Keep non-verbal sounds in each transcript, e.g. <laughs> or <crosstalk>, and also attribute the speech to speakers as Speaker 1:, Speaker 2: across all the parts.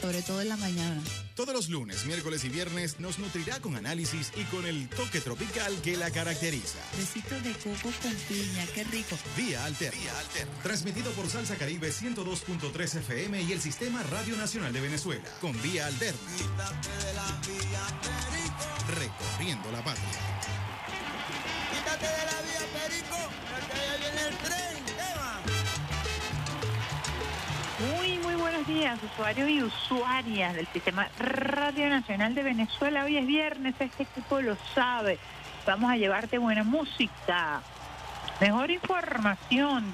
Speaker 1: Sobre todo en la mañana.
Speaker 2: Todos los lunes, miércoles y viernes nos nutrirá con análisis y con el toque tropical que la caracteriza.
Speaker 1: Besitos de coco con piña, qué rico.
Speaker 2: Vía Alterna. Transmitido por Salsa Caribe 102.3 FM y el Sistema Radio Nacional de Venezuela. Con Vía Alterna. Recorriendo la patria.
Speaker 3: Quítate de la vía, Perico, porque allá viene el tren.
Speaker 4: Buenos días, usuarios y usuarias del Sistema Radio Nacional de Venezuela. Hoy es viernes, este equipo lo sabe. Vamos a llevarte buena música, mejor información.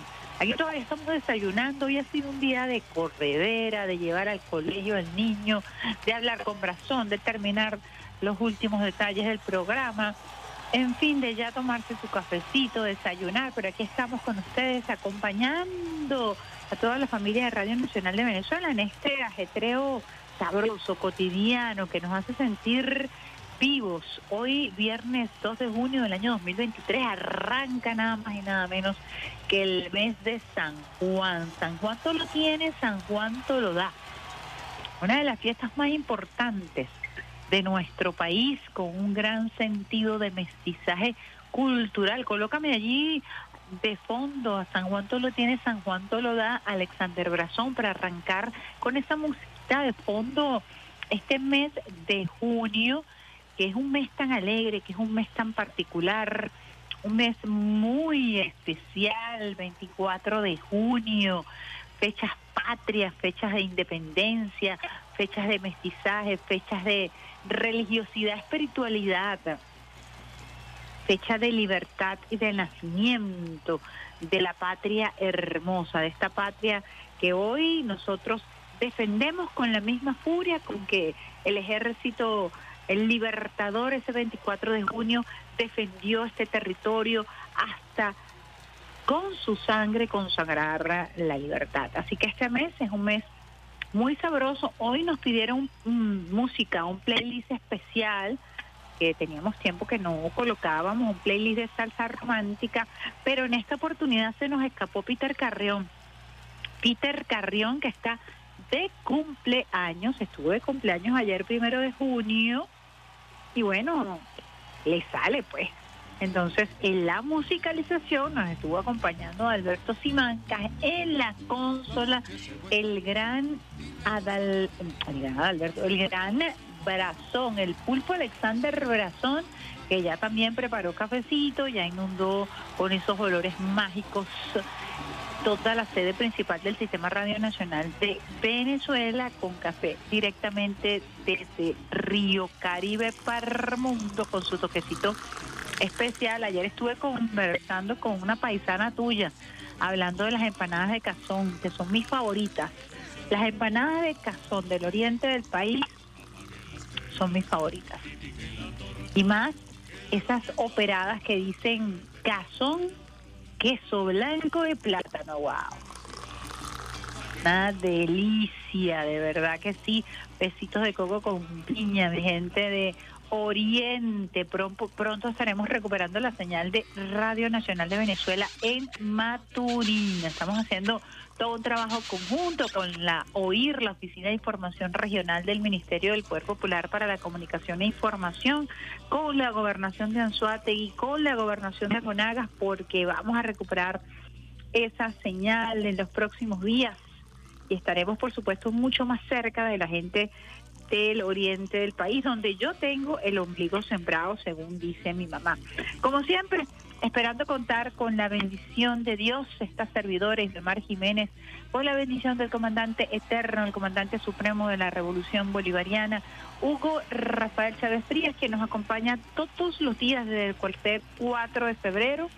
Speaker 4: Aquí todavía estamos desayunando. Hoy ha sido un día de corredera, de llevar al colegio al niño, de hablar con Brazón, de terminar los últimos detalles del programa. En fin, de ya tomarse su cafecito, desayunar, pero aquí estamos con ustedes acompañando a toda la familia de Radio Nacional de Venezuela en este ajetreo sabroso, cotidiano, que nos hace sentir vivos. Hoy, viernes 2 de junio del año 2023, arranca nada más y nada menos que el mes de San Juan. San Juan todo lo tiene, San Juan todo lo da. Una de las fiestas más importantes de nuestro país con un gran sentido de mestizaje cultural. Colócame allí de fondo a San Juan lo tiene, San Juan lo da Alexander Brazón para arrancar con esa música de fondo este mes de junio, que es un mes tan alegre, que es un mes tan particular, un mes muy especial, 24 de junio, fechas patrias, fechas de independencia, fechas de mestizaje, fechas de religiosidad, espiritualidad, fecha de libertad y de nacimiento de la patria hermosa, de esta patria que hoy nosotros defendemos con la misma furia con que el ejército, el libertador ese 24 de junio defendió este territorio hasta con su sangre consagrar la libertad. Así que este mes es un mes muy sabroso. Hoy nos pidieron música, un playlist especial que teníamos tiempo que no colocábamos, un playlist de salsa romántica, pero en esta oportunidad se nos escapó Peter Carrión. Peter Carrión que está de cumpleaños, estuvo de cumpleaños ayer primero de junio y bueno, le sale pues. Entonces, en la musicalización nos estuvo acompañando Alberto Simancas, en la consola, el gran Adal, el gran Adalberto, el gran Brazón, el pulpo Alexander Brazón, que ya también preparó cafecito, ya inundó con esos olores mágicos toda la sede principal del Sistema Radio Nacional de Venezuela con café directamente desde Río Caribe para el mundo con su toquecito especial. Ayer estuve conversando con una paisana tuya, hablando de las empanadas de cazón, que son mis favoritas. Las empanadas de cazón del oriente del país son mis favoritas. Y más esas operadas que dicen cazón, queso blanco de plátano, wow. Una delicia, de verdad que sí. Besitos de coco con piña, mi gente de Oriente. Pronto, pronto estaremos recuperando la señal de Radio Nacional de Venezuela en Maturín. Estamos haciendo todo un trabajo conjunto con la OIR, la Oficina de Información Regional del Ministerio del Poder Popular para la Comunicación e Información, con la Gobernación de Anzuategui, con la Gobernación de Monagas, porque vamos a recuperar esa señal en los próximos días y estaremos, por supuesto, mucho más cerca de la gente del oriente del país, donde yo tengo el ombligo sembrado, según dice mi mamá. Como siempre, esperando contar con la bendición de Dios, estas servidores de Mar Jiménez, con la bendición del comandante eterno, el comandante supremo de la Revolución Bolivariana, Hugo Rafael Chávez Frías, que nos acompaña todos los días desde el cuartel 4 de febrero,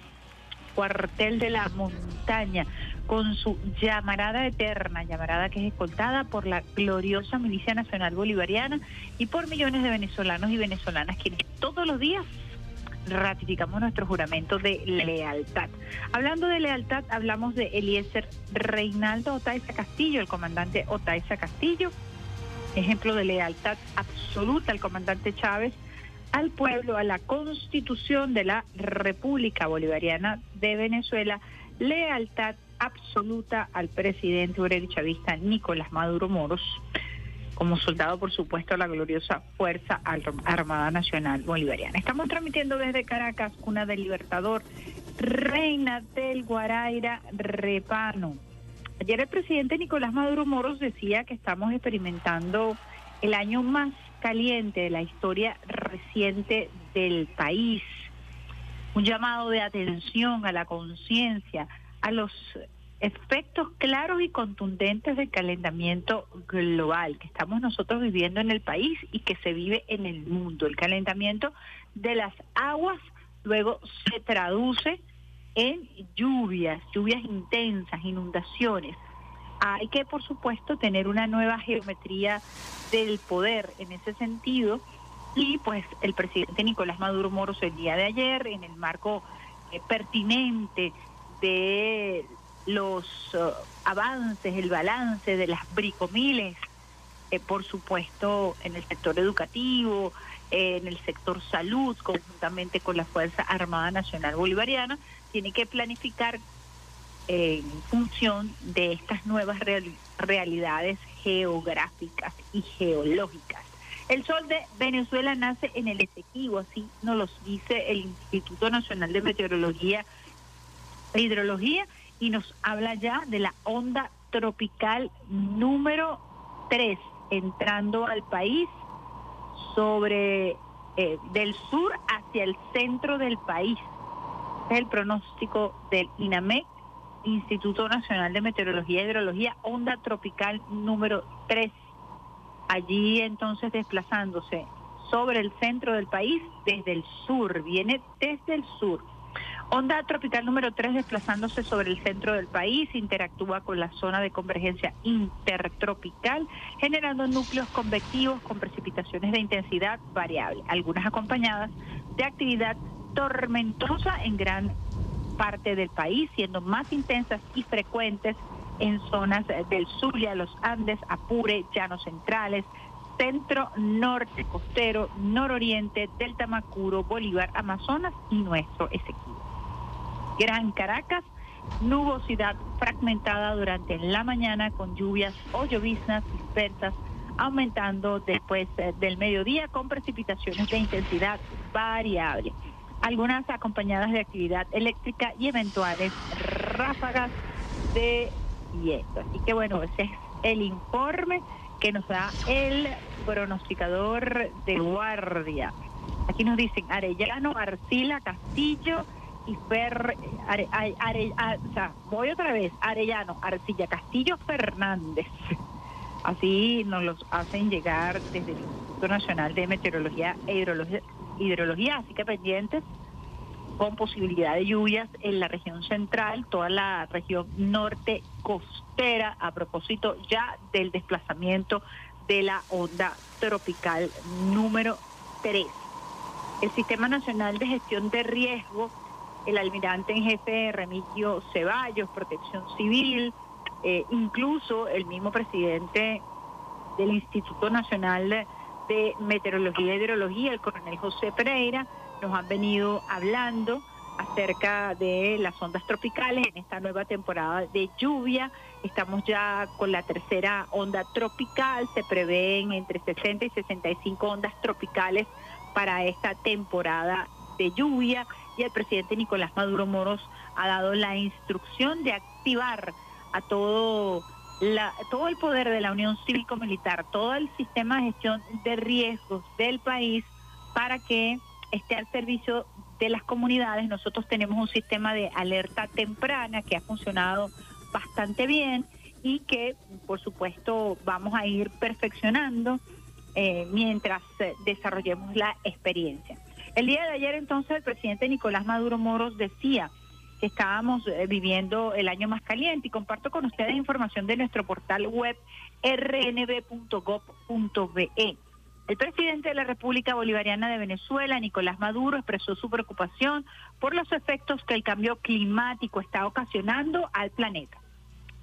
Speaker 4: cuartel de la montaña, con su llamarada eterna, llamarada que es escoltada por la gloriosa Milicia Nacional Bolivariana y por millones de venezolanos y venezolanas quienes todos los días ratificamos nuestro juramento de lealtad. Hablando de lealtad, hablamos de Eliezer Reinaldo Otaiza Castillo, el comandante Otaiza Castillo, ejemplo de lealtad absoluta al comandante Chávez, al pueblo, a la constitución de la República Bolivariana de Venezuela, lealtad absoluta al presidente obrero chavista Nicolás Maduro Moros como soldado, por supuesto, la gloriosa Fuerza Armada Nacional Bolivariana. Estamos transmitiendo desde Caracas, cuna del Libertador, Reina del Guaraira, Repano. Ayer el presidente Nicolás Maduro Moros decía que estamos experimentando el año más caliente de la historia reciente del país. Un llamado de atención a la conciencia, a los efectos claros y contundentes del calentamiento global que estamos nosotros viviendo en el país y que se vive en el mundo. El calentamiento de las aguas luego se traduce en lluvias, lluvias intensas, inundaciones. Hay que, por supuesto, tener una nueva geometría del poder en ese sentido. Y pues el presidente Nicolás Maduro Moros el día de ayer, en el marco eh, pertinente de los uh, avances, el balance de las bricomiles, eh, por supuesto, en el sector educativo, en el sector salud, conjuntamente con la Fuerza Armada Nacional Bolivariana, tiene que planificar en función de estas nuevas realidades geográficas y geológicas. El sol de Venezuela nace en el Esequibo, así nos lo dice el Instituto Nacional de Meteorología e Hidrología, y nos habla ya de la onda tropical número 3 entrando al país sobre eh, del sur hacia el centro del país. Es el pronóstico del INAMEC, Instituto Nacional de Meteorología y Hidrología, onda tropical número 3. Allí entonces desplazándose sobre el centro del país desde el sur, viene desde el sur Onda tropical número 3 desplazándose sobre el centro del país, interactúa con la zona de convergencia intertropical, generando núcleos convectivos con precipitaciones de intensidad variable, algunas acompañadas de actividad tormentosa en gran parte del país, siendo más intensas y frecuentes en zonas del Zulia, los Andes, Apure, Llanos Centrales, centro, norte, costero, nororiente, Delta Macuro, Bolívar, Amazonas y nuestro Esequibo. Gran Caracas, nubosidad fragmentada durante la mañana con lluvias o lloviznas dispersas, aumentando después eh, del mediodía con precipitaciones de intensidad variable. Algunas acompañadas de actividad eléctrica y eventuales ráfagas de viento. Así que bueno, ese es el informe que nos da el pronosticador de guardia. Aquí nos dicen Arellano, Arcila, Castillo, y voy otra vez, Arellano, Arcilla, Castillo, Fernández. Así nos los hacen llegar desde el Instituto Nacional de Meteorología e Hidrología, así que pendientes con posibilidad de lluvias en la región central, toda la región norte costera, a propósito ya del desplazamiento de la onda tropical número 3. El Sistema Nacional de Gestión de Riesgo el almirante en jefe Remigio Ceballos, Protección Civil, eh, incluso el mismo presidente del Instituto Nacional de Meteorología y Hidrología, el coronel José Pereira, nos han venido hablando acerca de las ondas tropicales en esta nueva temporada de lluvia. Estamos ya con la tercera onda tropical, se prevén entre 60 y 65 ondas tropicales para esta temporada de lluvia y el presidente Nicolás Maduro Moros ha dado la instrucción de activar a todo la, todo el poder de la Unión Cívico-Militar, todo el sistema de gestión de riesgos del país para que esté al servicio de las comunidades. Nosotros tenemos un sistema de alerta temprana que ha funcionado bastante bien y que, por supuesto, vamos a ir perfeccionando eh, mientras eh, desarrollemos la experiencia. El día de ayer entonces el presidente Nicolás Maduro Moros decía que estábamos eh, viviendo el año más caliente y comparto con ustedes información de nuestro portal web rnb.gov.be. El presidente de la República Bolivariana de Venezuela, Nicolás Maduro, expresó su preocupación por los efectos que el cambio climático está ocasionando al planeta.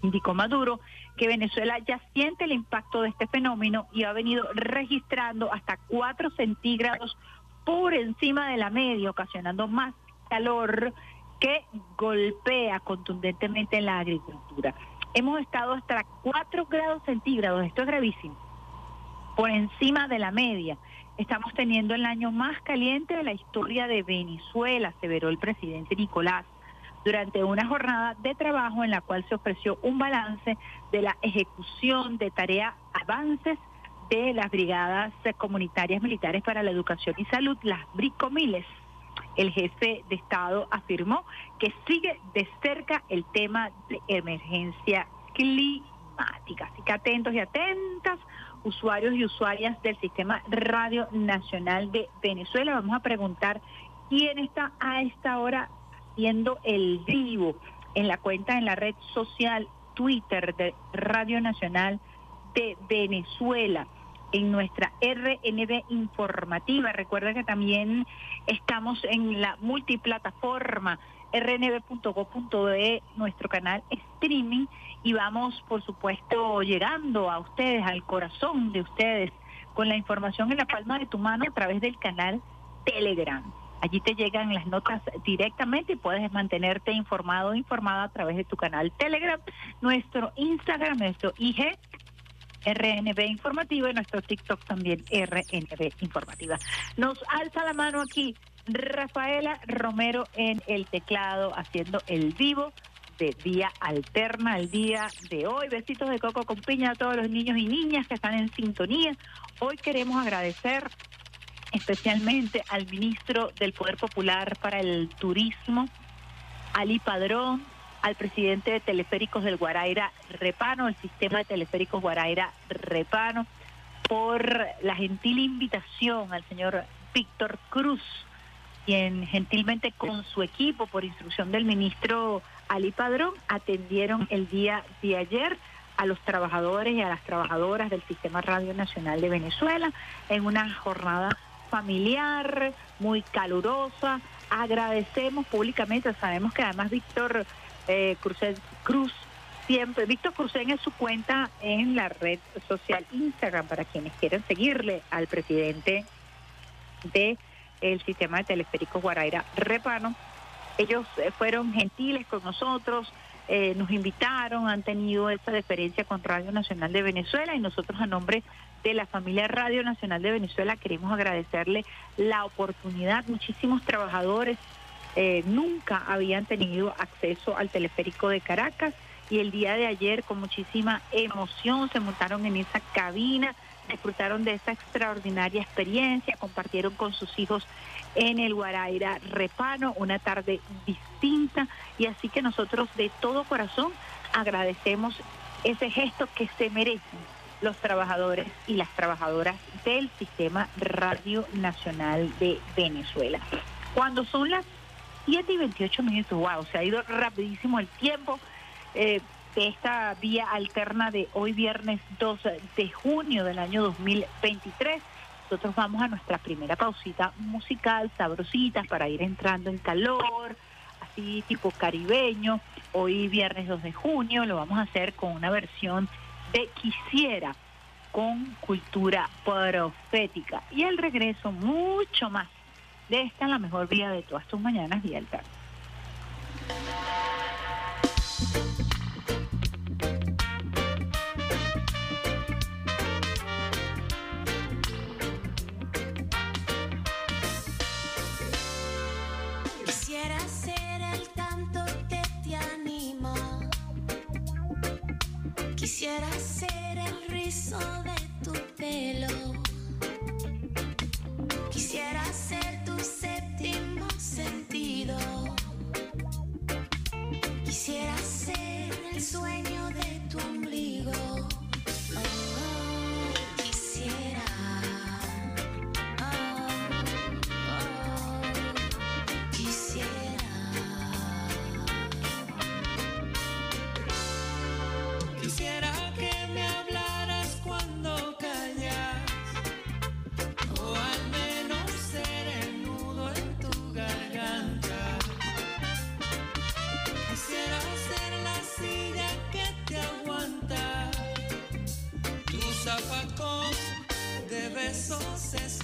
Speaker 4: Indicó Maduro que Venezuela ya siente el impacto de este fenómeno y ha venido registrando hasta 4 centígrados por encima de la media, ocasionando más calor que golpea contundentemente en la agricultura. Hemos estado hasta 4 grados centígrados, esto es gravísimo por encima de la media. Estamos teniendo el año más caliente de la historia de Venezuela, aseveró el presidente Nicolás, durante una jornada de trabajo en la cual se ofreció un balance de la ejecución de tareas avances de las brigadas comunitarias militares para la educación y salud, las BRICOMILES. El jefe de Estado afirmó que sigue de cerca el tema de emergencia climática. Así que atentos y atentas usuarios y usuarias del Sistema Radio Nacional de Venezuela. Vamos a preguntar quién está a esta hora haciendo el vivo en la cuenta en la red social Twitter de Radio Nacional de Venezuela en nuestra RNB informativa. Recuerda que también estamos en la multiplataforma rnb.go.de, nuestro canal streaming y vamos, por supuesto, llegando a ustedes, al corazón de ustedes, con la información en la palma de tu mano a través del canal Telegram. Allí te llegan las notas directamente y puedes mantenerte informado o informada a través de tu canal Telegram, nuestro Instagram, nuestro IG, RNB Informativa y nuestro TikTok también RNB Informativa. Nos alza la mano aquí Rafaela Romero en el teclado haciendo el vivo de Día Alterna el día de hoy. Besitos de coco con piña a todos los niños y niñas que están en sintonía. Hoy queremos agradecer especialmente al ministro del Poder Popular para el Turismo, Ali Padrón, al presidente de Teleféricos del Guaraira Repano, el sistema de Teleféricos Guaraira Repano, por la gentil invitación al señor Víctor Cruz, quien gentilmente con su equipo, por instrucción del ministro Ali Padrón atendieron el día de ayer a los trabajadores y a las trabajadoras del Sistema Radio Nacional de Venezuela en una jornada familiar, muy calurosa. Agradecemos públicamente, sabemos que además Víctor eh, Cruz siempre, Víctor Cruz en su cuenta en la red social Instagram para quienes quieran seguirle al presidente de el sistema de teleféricos Guaraira Repano ellos eh, fueron gentiles con nosotros, eh, nos invitaron, han tenido esa deferencia con Radio Nacional de Venezuela y nosotros a nombre de la familia Radio Nacional de Venezuela queremos agradecerle la oportunidad. Muchísimos trabajadores eh, nunca habían tenido acceso al teleférico de Caracas y el día de ayer con muchísima emoción se montaron en esa cabina, disfrutaron de esa extraordinaria experiencia, compartieron con sus hijos en el Guaraira Repano, una tarde distinta y así que nosotros de todo corazón agradecemos ese gesto que se merecen los trabajadores y las trabajadoras del Sistema Radio Nacional de Venezuela. Cuando son las 7 y 28 minutos, wow, se ha ido rapidísimo el tiempo eh, de esta vía alterna de hoy viernes 2 de junio del año 2023 nosotros vamos a nuestra primera pausita musical, sabrosita, para ir entrando en calor, así tipo caribeño. Hoy viernes 2 de junio lo vamos a hacer con una versión de Quisiera con cultura profética. Y el regreso mucho más de esta la mejor vía de todas tus mañanas, Vía Alterna.
Speaker 5: Quisiera ser el rizo de tu pelo. Quisiera ser sentido. Quisiera ser el sueño de
Speaker 6: de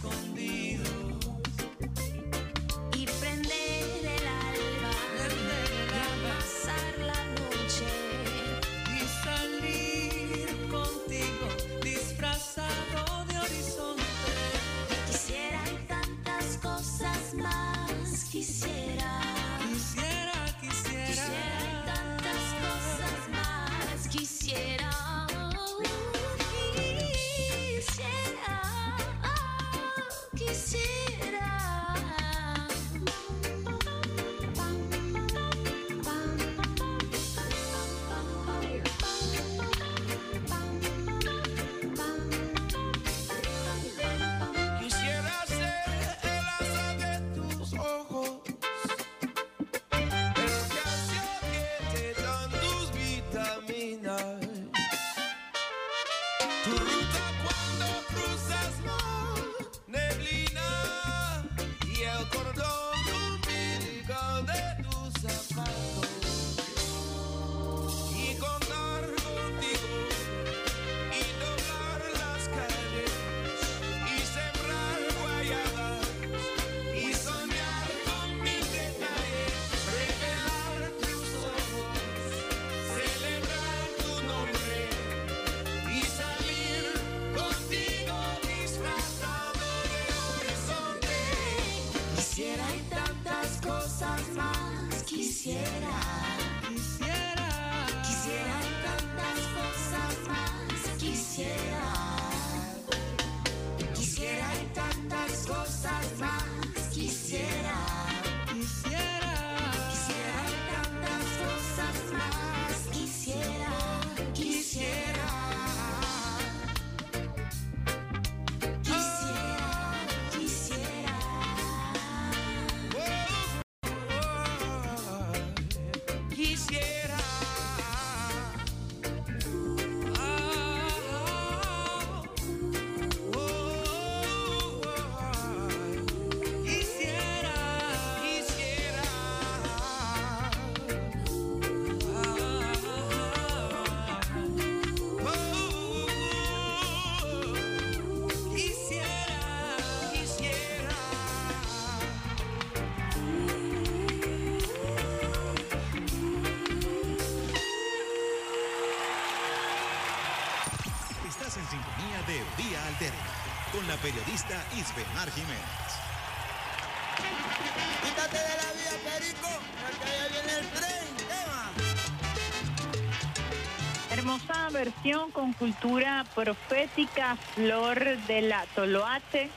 Speaker 4: Hermosa versión con cultura profética, Flor de la Toloate,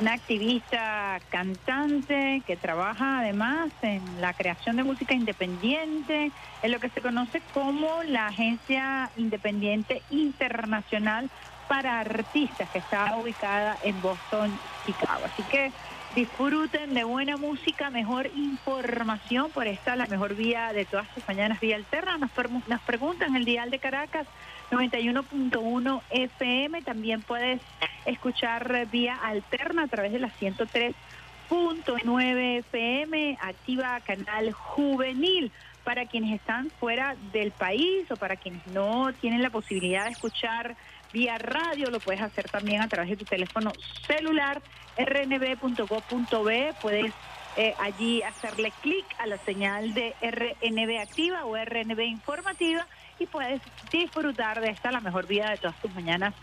Speaker 4: una activista cantante que trabaja además en la creación de música independiente, en lo que se conoce como la Agencia Independiente Internacional para Artistas, que está ubicada en Boston, Chicago. Así que disfruten de buena música, mejor información por esta, la mejor vía de todas sus mañanas, vía alterna. Nos, nos preguntan el dial de Caracas, 91.1 FM. También puedes escuchar vía alterna a través de la 103.9 FM. Activa canal juvenil para quienes están fuera del país o para quienes no tienen la posibilidad de escuchar vía radio, lo puedes hacer también a través de tu teléfono celular, rnb.gov.be, puedes eh, allí hacerle clic a la señal de RNB activa o RNB informativa y puedes disfrutar de esta, la mejor vida de todas tus mañanas,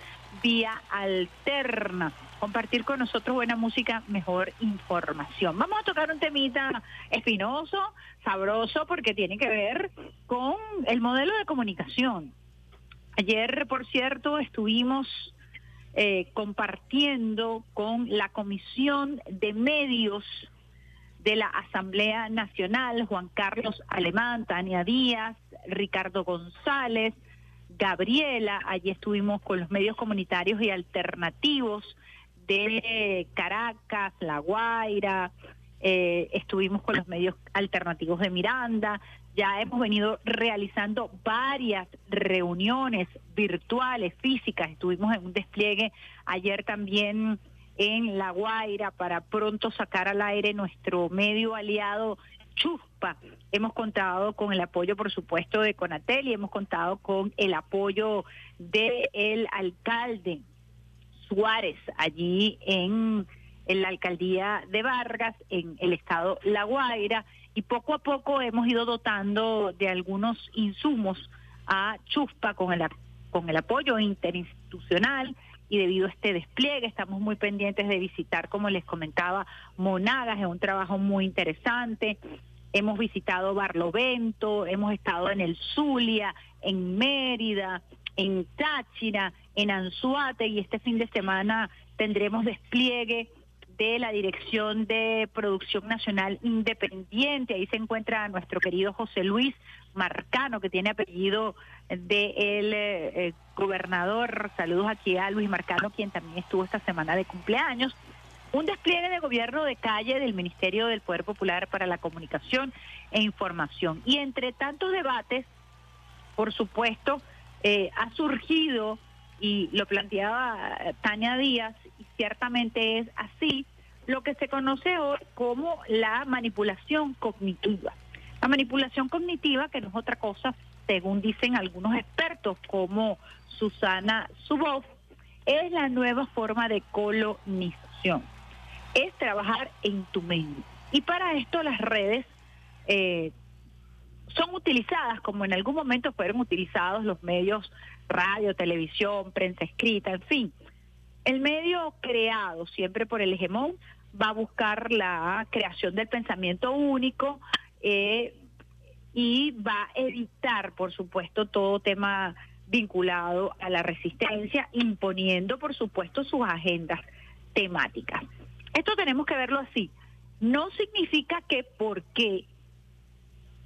Speaker 4: vía alterna. Compartir con nosotros buena música, mejor información. Vamos a tocar un temita espinoso, sabroso, porque tiene que ver con el modelo de comunicación. Ayer, por cierto, estuvimos eh, compartiendo con la Comisión de Medios de la Asamblea Nacional, Juan Carlos Alemán, Tania Díaz, Ricardo González, Gabriela, allí estuvimos con los medios comunitarios y alternativos de Caracas, La Guaira, eh, estuvimos con los medios alternativos de Miranda, Ya hemos venido realizando varias reuniones virtuales, físicas. Estuvimos en un despliegue ayer también en La Guaira para pronto sacar al aire nuestro medio aliado Chuspa. Hemos contado con el apoyo, por supuesto, de Conatel y hemos contado con el apoyo del alcalde Suárez allí en, en la alcaldía de Vargas, en el estado La Guaira, y poco a poco hemos ido dotando de algunos insumos a Chuspa con el, con el apoyo interinstitucional y debido a este despliegue estamos muy pendientes de visitar, como les comentaba, Monagas, es un trabajo muy interesante. Hemos visitado Barlovento, hemos estado en el Zulia, en Mérida, en Táchira, en Anzuate y este fin de semana tendremos despliegue de la Dirección de Producción Nacional Independiente. Ahí se encuentra nuestro querido José Luis Marcano, que tiene apellido de el eh, eh, gobernador. Saludos aquí a Luis Marcano, quien también estuvo esta semana de cumpleaños. Un despliegue de gobierno de calle del Ministerio del Poder Popular para la Comunicación e Información. Y entre tantos debates, por supuesto, eh, ha surgido, y lo planteaba Tania Díaz, ciertamente es así, lo que se conoce hoy como la manipulación cognitiva. La manipulación cognitiva, que no es otra cosa, según dicen algunos expertos como Susana Suboff, es la nueva forma de colonización. Es trabajar en tu mente. Y para esto las redes eh, son utilizadas como en algún momento fueron utilizados los medios radio, televisión, prensa escrita, en fin. El medio creado siempre por el hegemón va a buscar la creación del pensamiento único eh, y va a evitar, por supuesto, todo tema vinculado a la resistencia, imponiendo, por supuesto, sus agendas temáticas. Esto tenemos que verlo así. No significa que porque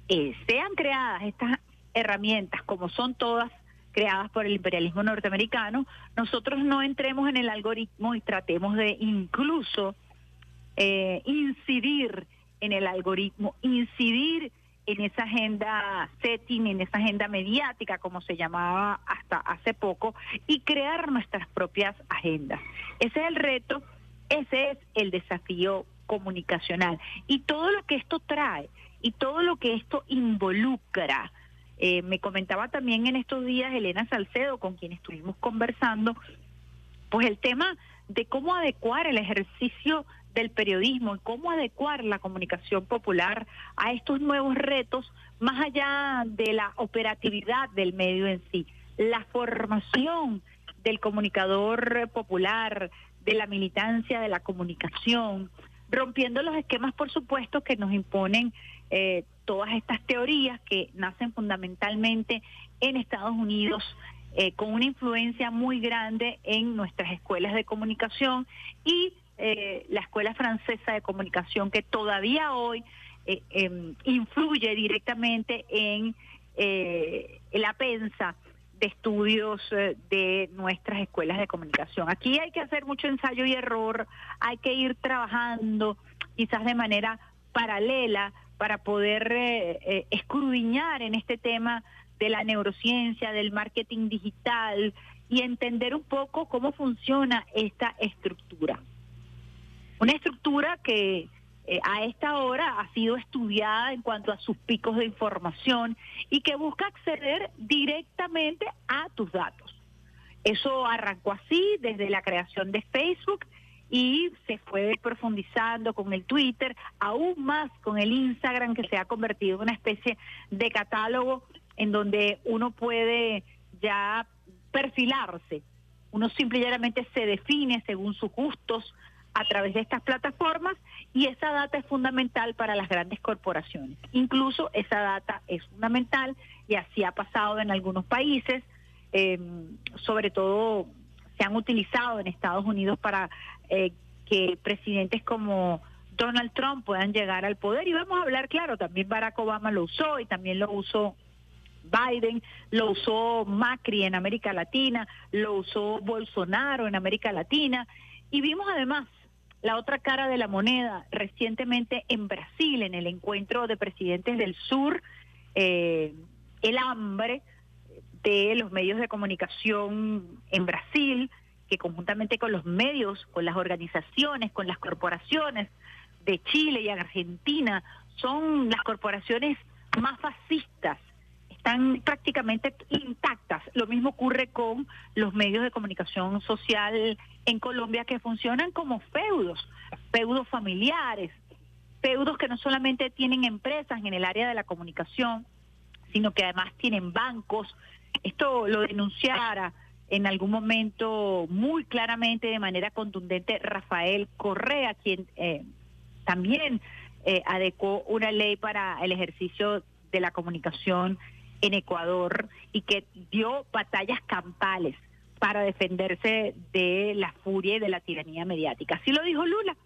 Speaker 4: eh, sean creadas estas herramientas, como son todas creadas por el imperialismo norteamericano, nosotros no entremos en el algoritmo y tratemos de incluso eh, incidir en el algoritmo, incidir en esa agenda setting, en esa agenda mediática, como se llamaba hasta hace poco, y crear nuestras propias agendas. Ese es el reto, ese es el desafío comunicacional. Y todo lo que esto trae, y todo lo que esto involucra. Eh, me comentaba también en estos días Elena Salcedo, con quien estuvimos conversando, pues el tema de cómo adecuar el ejercicio del periodismo y cómo adecuar la comunicación popular a estos nuevos retos, más allá de la operatividad del medio en sí, la formación del comunicador popular, de la militancia de la comunicación, rompiendo los esquemas, por supuesto, que nos imponen eh, todas estas teorías que nacen fundamentalmente en Estados Unidos, eh, con una influencia muy grande en nuestras escuelas de comunicación y eh, la escuela francesa de comunicación que todavía hoy em, influye directamente en la pensa de estudios de nuestras escuelas de comunicación. Aquí hay que hacer mucho ensayo y error, hay que ir trabajando quizás de manera paralela para poder eh, eh, escudriñar en este tema de la neurociencia, del marketing digital y entender un poco cómo funciona esta estructura. Una estructura que eh, a esta hora ha sido estudiada en cuanto a sus picos de información y que busca acceder directamente a tus datos. Eso arrancó así desde la creación de Facebook y se fue profundizando con el Twitter, aún más con el Instagram que se ha convertido en una especie de catálogo en donde uno puede ya perfilarse. Uno simplemente se define según sus gustos a través de estas plataformas y esa data es fundamental para las grandes corporaciones. Incluso esa data es fundamental y así ha pasado en algunos países, eh, sobre todo se han utilizado en Estados Unidos para eh, que presidentes como Donald Trump puedan llegar al poder. Y vamos a hablar, claro, también Barack Obama lo usó y también lo usó Biden, lo usó Macri en América Latina, lo usó Bolsonaro en América Latina. Y vimos además la otra cara de la moneda recientemente en Brasil, en el encuentro de presidentes del sur, eh, el hambre de los medios de comunicación en Brasil, que conjuntamente con los medios, con las organizaciones, con las corporaciones de Chile y Argentina, son las corporaciones más fascistas, están prácticamente intactas. Lo mismo ocurre con los medios de comunicación social en Colombia que funcionan como feudos, feudos familiares, feudos que no solamente tienen empresas en el área de la comunicación, sino que además tienen bancos. Esto lo denunciara en algún momento muy claramente, de manera contundente, Rafael Correa, quien eh, también eh, adecuó una ley para el ejercicio de la comunicación en Ecuador y que dio batallas campales para defenderse de la furia y de la tiranía mediática. Así lo dijo Lula.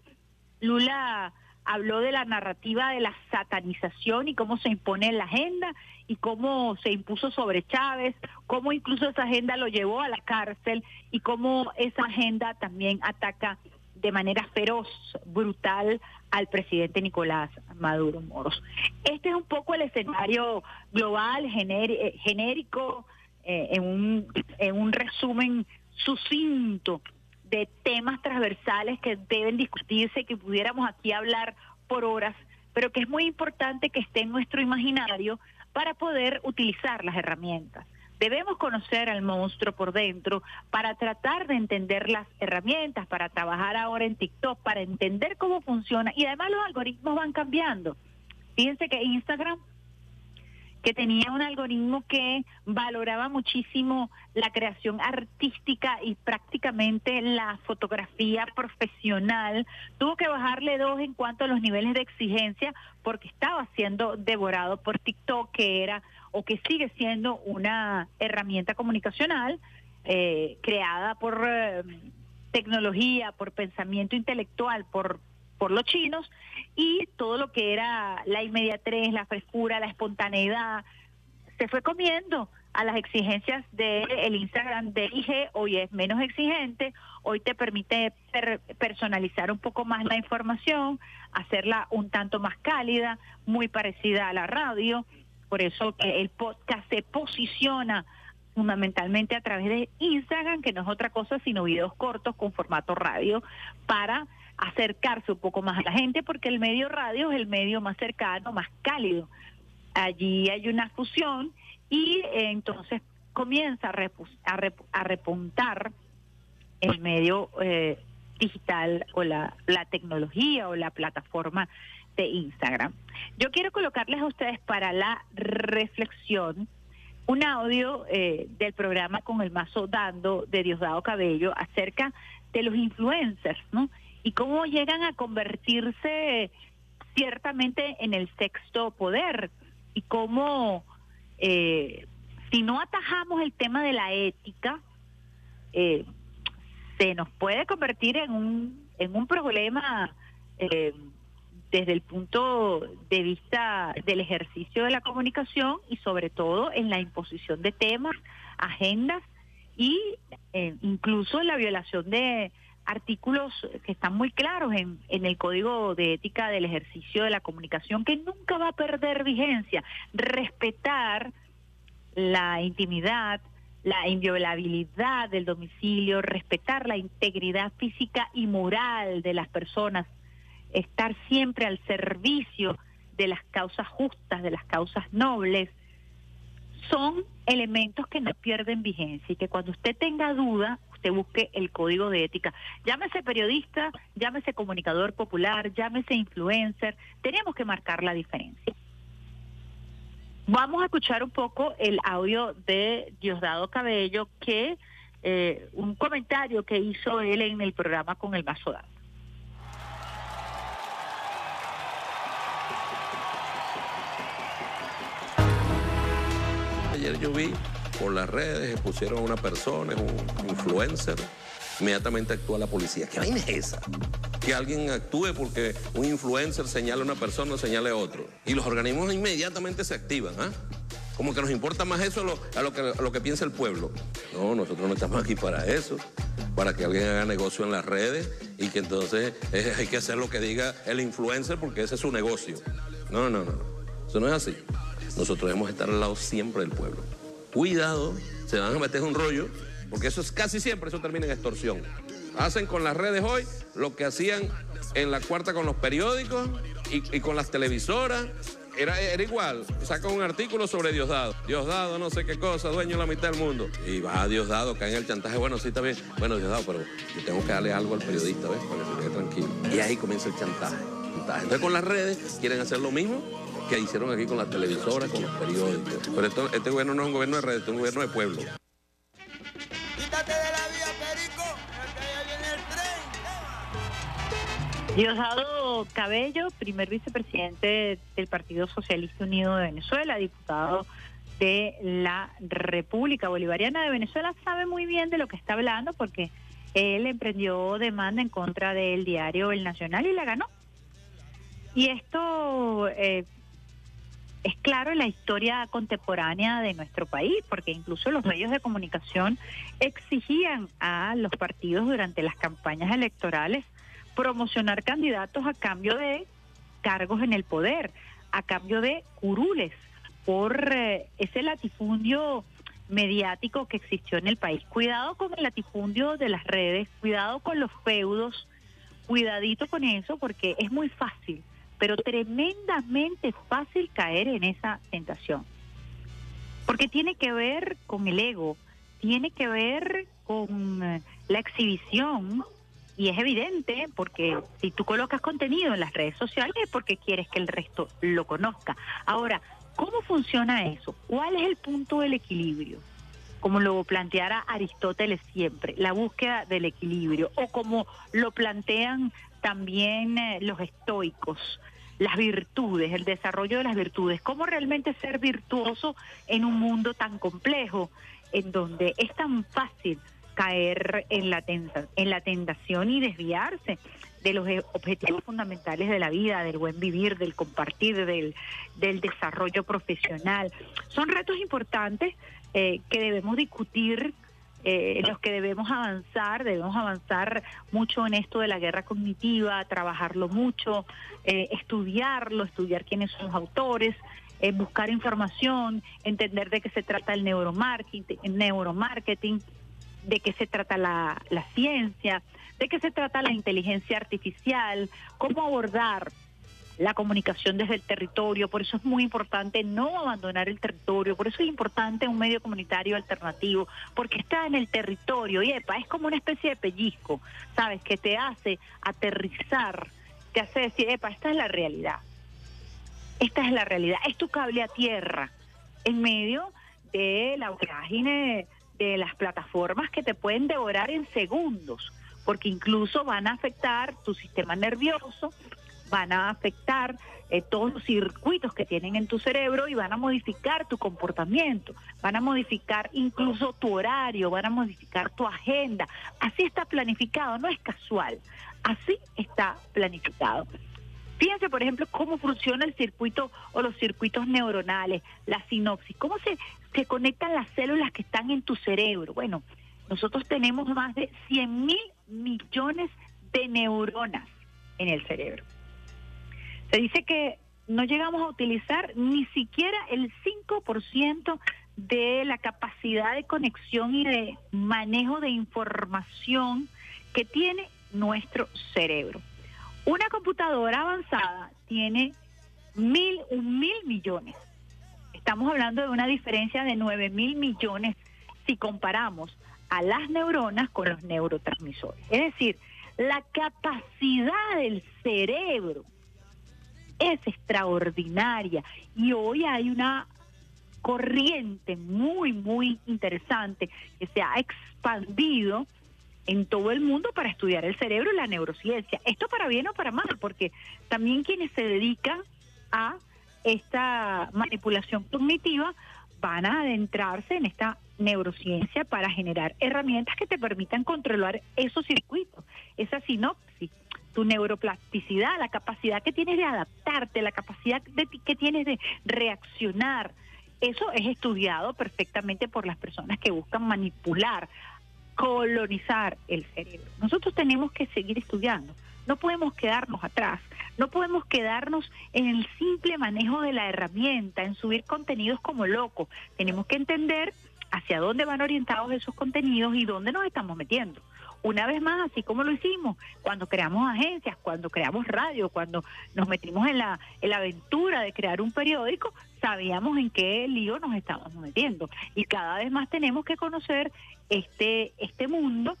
Speaker 4: Lula habló de la narrativa de la satanización y cómo se impone en la agenda y cómo se impuso sobre Chávez, cómo incluso esa agenda lo llevó a la cárcel y cómo esa agenda también ataca de manera feroz, brutal al presidente Nicolás Maduro Moros. Este es un poco el escenario global, eh, genérico, eh, en, un, en un resumen sucinto de temas transversales que deben discutirse, que pudiéramos aquí hablar por horas, pero que es muy importante que esté en nuestro imaginario para poder utilizar las herramientas. Debemos conocer al monstruo por dentro para tratar de entender las herramientas, para trabajar ahora en TikTok, para entender cómo funciona. Y además los algoritmos van cambiando. Fíjense que Instagram que tenía un algoritmo que valoraba muchísimo la creación artística y prácticamente la fotografía profesional, tuvo que bajarle dos en cuanto a los niveles de exigencia porque estaba siendo devorado por TikTok, que era o que sigue siendo una herramienta comunicacional eh, creada por eh, tecnología, por pensamiento intelectual, por por los chinos y todo lo que era la inmediatez, la frescura, la espontaneidad, se fue comiendo a las exigencias del el Instagram de IG, hoy es menos exigente, hoy te permite per- personalizar un poco más la información, hacerla un tanto más cálida, muy parecida a la radio, por eso el podcast se posiciona fundamentalmente a través de Instagram, que no es otra cosa sino videos cortos con formato radio, para acercarse un poco más a la gente, porque el medio radio es el medio más cercano, más cálido. Allí hay una fusión y eh, entonces comienza a, a repuntar el medio eh, digital o la, la tecnología o la plataforma de Instagram. Yo quiero colocarles a ustedes para la reflexión un audio eh, del programa con el mazo dando de Diosdado Cabello acerca de los influencers, ¿no? Y cómo llegan a convertirse ciertamente en el sexto poder y cómo eh, si no atajamos el tema de la ética, eh, se nos puede convertir en un, en un problema eh, desde el punto de vista del ejercicio de la comunicación y sobre todo en la imposición de temas, agendas y eh, incluso en la violación de artículos que están muy claros en, en el Código de Ética del Ejercicio de la Comunicación que nunca va a perder vigencia. Respetar la intimidad, la inviolabilidad del domicilio, respetar la integridad física y moral de las personas, estar siempre al servicio de las causas justas, de las causas nobles, son elementos que no pierden vigencia y que cuando usted tenga duda, usted busque el código de ética. Llámese periodista, llámese comunicador popular, llámese influencer, tenemos que marcar la diferencia. Vamos a escuchar un poco el audio de Diosdado Cabello, que eh, un comentario que hizo él en el programa con el Mazo.
Speaker 7: Ayer yo vi por las redes, pusieron a una persona, es un influencer, inmediatamente actúa la policía. ¿Qué vaina es esa? Que alguien actúe porque un influencer señala a una persona o señale a otro. Y los organismos inmediatamente se activan, ¿ah? Como que nos importa más eso a lo, a lo que, a lo que piensa el pueblo. No, nosotros no estamos aquí para eso, para que alguien haga negocio en las redes y que entonces eh, hay que hacer lo que diga el influencer porque ese es su negocio. No, no, no, eso no es así. Nosotros debemos estar al lado siempre del pueblo. Cuidado, se van a meter un rollo, porque eso es casi siempre, eso termina en extorsión. Hacen con las redes hoy lo que hacían en la cuarta con los periódicos y, con las televisoras. Era, igual, saca un artículo sobre Diosdado. Diosdado, no sé qué cosa, dueño de la mitad del mundo. Y va Diosdado, cae en el chantaje. Bueno, sí, está bien. Bueno, Diosdado, pero yo tengo que darle algo al periodista, ¿ves? Para que se quede tranquilo. Y ahí comienza el chantaje. Entonces, con las redes quieren hacer lo mismo que hicieron aquí con las televisoras, con los periódicos. Pero esto- este gobierno no es un gobierno de redes, este es un gobierno de pueblo.
Speaker 3: Quítate de la vía, Perico, que viene el tren.
Speaker 4: Diosdado Cabello, primer vicepresidente del Partido Socialista Unido de Venezuela, diputado de la República Bolivariana de Venezuela, sabe muy bien de lo que está hablando porque él emprendió demanda en contra del diario El Nacional y la ganó. Y esto eh, es claro en la historia contemporánea de nuestro país, porque incluso los medios de comunicación exigían a los partidos durante las campañas electorales promocionar candidatos a cambio de cargos en el poder, a cambio de curules, por eh, ese latifundio mediático que existió en el país. Cuidado con el latifundio de las redes, cuidado con los feudos, cuidadito con eso porque es muy fácil, pero tremendamente fácil caer en esa tentación. Porque tiene que ver con el ego, tiene que ver con eh, la exhibición y es evidente porque si tú colocas contenido en las redes sociales es porque quieres que el resto lo conozca. Ahora, ¿cómo funciona eso? ¿Cuál es el punto del equilibrio? Como lo planteara Aristóteles siempre, la búsqueda del equilibrio, o como lo plantean también eh, los estoicos, las virtudes, el desarrollo de las virtudes, cómo realmente ser virtuoso en un mundo tan complejo, en donde es tan fácil caer en la, tenta- en la tentación y desviarse de los eh, objetivos fundamentales de la vida, del buen vivir, del compartir, del, del desarrollo profesional. Son retos importantes eh, que debemos discutir, eh, los que debemos avanzar, debemos avanzar mucho en esto de la guerra cognitiva, trabajarlo mucho, eh, estudiarlo, estudiar quiénes son los autores, eh, buscar información, entender de qué se trata el neuromarketing, el neuromarketing de qué se trata la, la ciencia, de qué se trata la inteligencia artificial, cómo abordar la comunicación desde el territorio, por eso es muy importante no abandonar el territorio, por eso es importante un medio comunitario alternativo, porque está en el territorio y epa, es como una especie de pellizco, ¿sabes? Que te hace aterrizar, te hace decir, epa, esta es la realidad, esta es la realidad, es tu cable a tierra, en medio de la vorágine de las plataformas que te pueden devorar en segundos, porque incluso van a afectar tu sistema nervioso, van a afectar eh, todos los circuitos que tienen en tu cerebro y van a modificar tu comportamiento, van a modificar incluso tu horario, van a modificar tu agenda. Así está planificado, no es casual, así está planificado. Fíjense, por ejemplo, cómo funciona el circuito o los circuitos neuronales, la sinopsis, cómo se, se conectan las células que están en tu cerebro. Bueno, nosotros tenemos más de 100 mil millones de neuronas en el cerebro. Se dice que no llegamos a utilizar ni siquiera el 5% de la capacidad de conexión y de manejo de información que tiene nuestro cerebro. Una computadora avanzada tiene mil, un mil millones. Estamos hablando de una diferencia de nueve mil millones si comparamos a las neuronas con los neurotransmisores. Es decir, la capacidad del cerebro es extraordinaria. Y hoy hay una corriente muy, muy interesante que se ha expandido en todo el mundo para estudiar el cerebro y la neurociencia. Esto para bien o para mal, porque también quienes se dedican a esta manipulación cognitiva van a adentrarse en esta neurociencia para generar herramientas que te permitan controlar esos circuitos, esa sinopsis, tu neuroplasticidad, la capacidad que tienes de adaptarte, la capacidad de que tienes de reaccionar. Eso es estudiado perfectamente por las personas que buscan manipular, colonizar el cerebro. Nosotros tenemos que seguir estudiando no podemos quedarnos atrás, no podemos quedarnos en el simple manejo de la herramienta, en subir contenidos como locos. Tenemos que entender hacia dónde van orientados esos contenidos y dónde nos estamos metiendo. Una vez más, así como lo hicimos cuando creamos agencias, cuando creamos radio, cuando nos metimos en la, en la aventura de crear un periódico, sabíamos en qué lío nos estábamos metiendo. Y cada vez más tenemos que conocer este, este mundo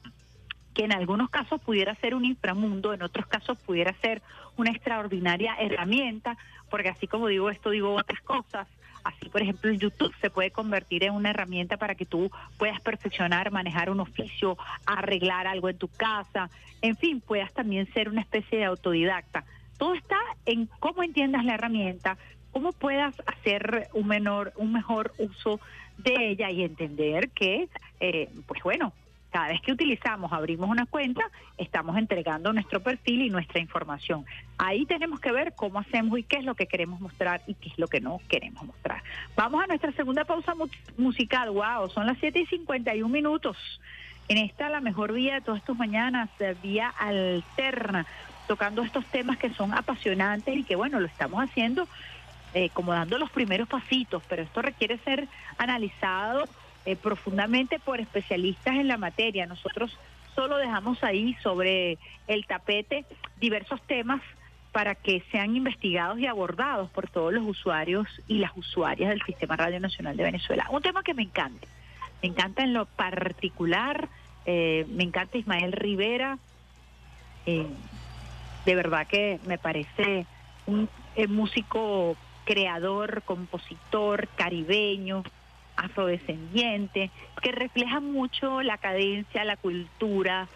Speaker 4: que en algunos casos pudiera ser un inframundo, en otros casos pudiera ser una extraordinaria herramienta, porque así como digo esto, digo otras cosas. Así, por ejemplo, el YouTube se puede convertir en una herramienta para que tú puedas perfeccionar, manejar un oficio, arreglar algo en tu casa, en fin, puedas también ser una especie de autodidacta. Todo está en cómo entiendas la herramienta, cómo puedas hacer un menor, un mejor uso de ella y entender que, eh, pues bueno, cada vez que utilizamos, abrimos una cuenta, estamos entregando nuestro perfil y nuestra información. Ahí tenemos que ver cómo hacemos y qué es lo que queremos mostrar y qué es lo que no queremos mostrar. Vamos a nuestra segunda pausa mu- musical. Wow, son las 7 y 51 minutos. En esta, la mejor vía de todas tus mañanas, eh, vía alterna, tocando estos temas que son apasionantes y que, bueno, lo estamos haciendo eh, como dando los primeros pasitos, pero esto requiere ser analizado eh, profundamente por especialistas en la materia. Nosotros solo dejamos ahí sobre el tapete diversos temas para que sean investigados y abordados por todos los usuarios y las usuarias del Sistema Radio Nacional de Venezuela. Un tema que me encanta, me encanta en lo particular, eh, me encanta Ismael Rivera, eh, de verdad que me parece un músico creador, compositor, caribeño, afrodescendiente, que refleja mucho la cadencia, la cultura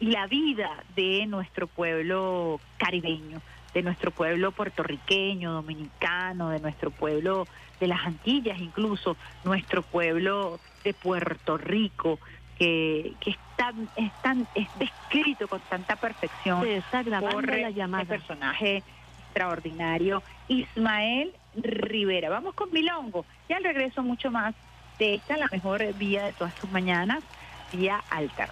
Speaker 4: y la vida de nuestro pueblo caribeño, de nuestro pueblo puertorriqueño, dominicano, de nuestro pueblo de las Antillas incluso, nuestro pueblo de Puerto Rico, que, que es, tan, es, tan, es descrito con tanta perfección
Speaker 8: Se está grabando
Speaker 4: por
Speaker 8: la llamada.
Speaker 4: este personaje extraordinario, Ismael Rivera. Vamos con Milongo. Y al regreso mucho más de esta, la mejor vía de todas tus mañanas, vía alta.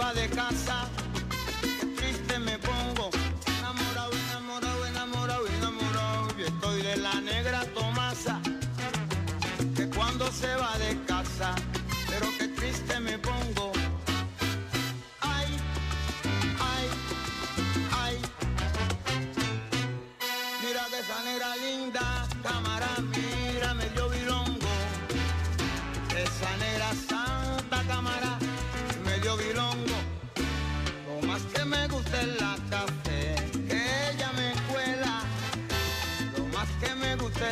Speaker 3: Va de casa triste me pongo. Enamorado, enamorado, enamorado, enamorado. Yo estoy de la negra Tomasa, que cuando se va de casa,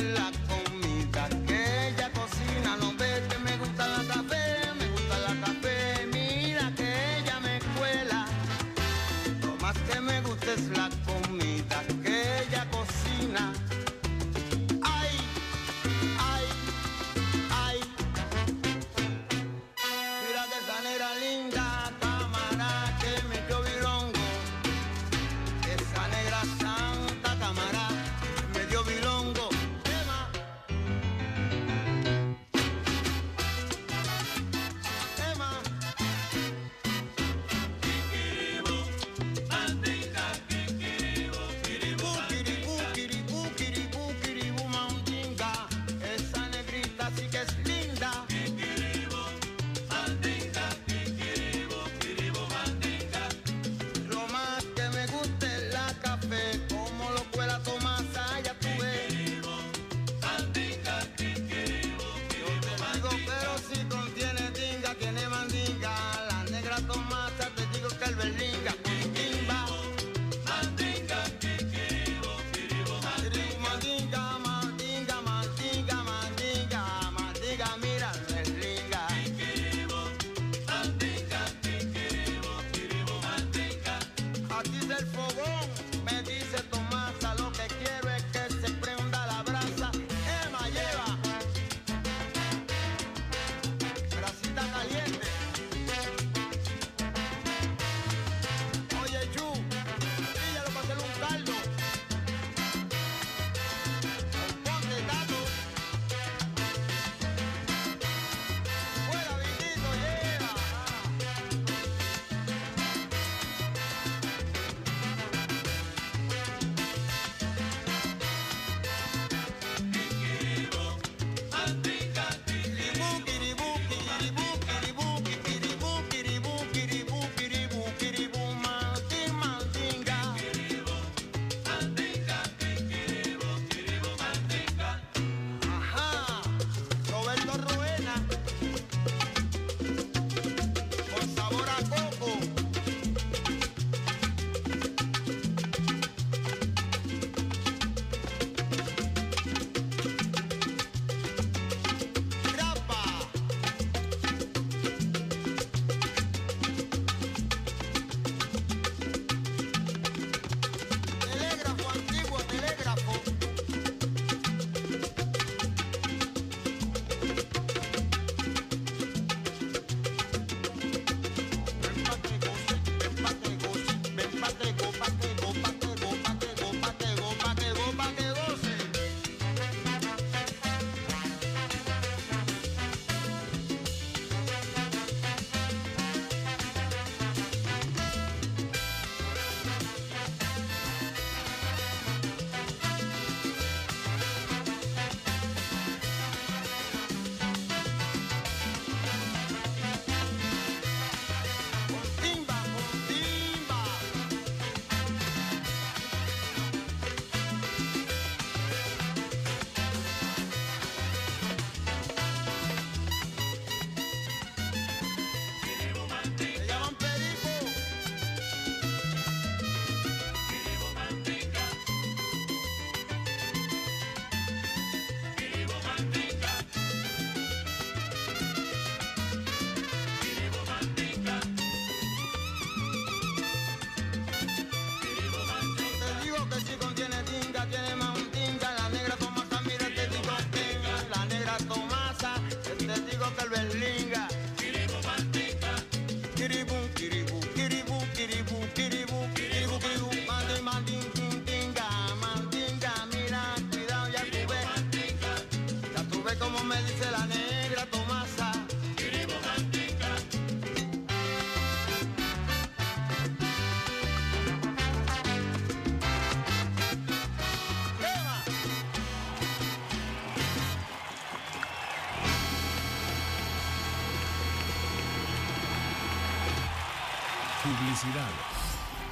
Speaker 3: me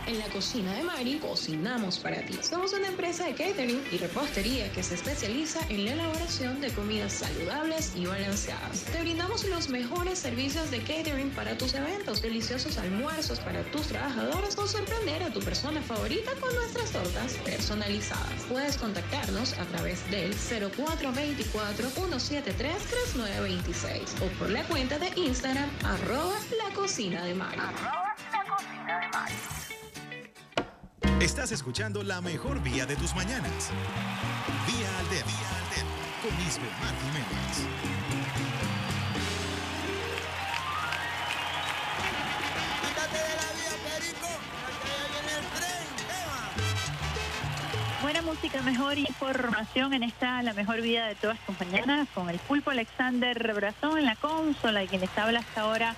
Speaker 8: En la cocina de Mari cocinamos para ti. Somos una empresa de catering y repostería que se especializa en la elaboración de comidas saludables y balanceadas. Te brindamos los mejores servicios de catering para tus eventos, deliciosos almuerzos para tus trabajadores o sorprender a tu persona favorita con nuestras tortas personalizadas. Puedes contactarnos a través del 0424-173-3926 o por la cuenta de Instagram arroba la cocina de Mari.
Speaker 2: Estás escuchando la mejor vía de tus mañanas. Vía Alder, Vía Alder, con Mar Jiménez.
Speaker 3: Quítate de la vía, Perico, porque ya viene el tren, Eva.
Speaker 4: Buena música, mejor información en esta La Mejor Vida de todas tus mañanas con el pulpo Alexander Brazón en la consola y quien les habla hasta ahora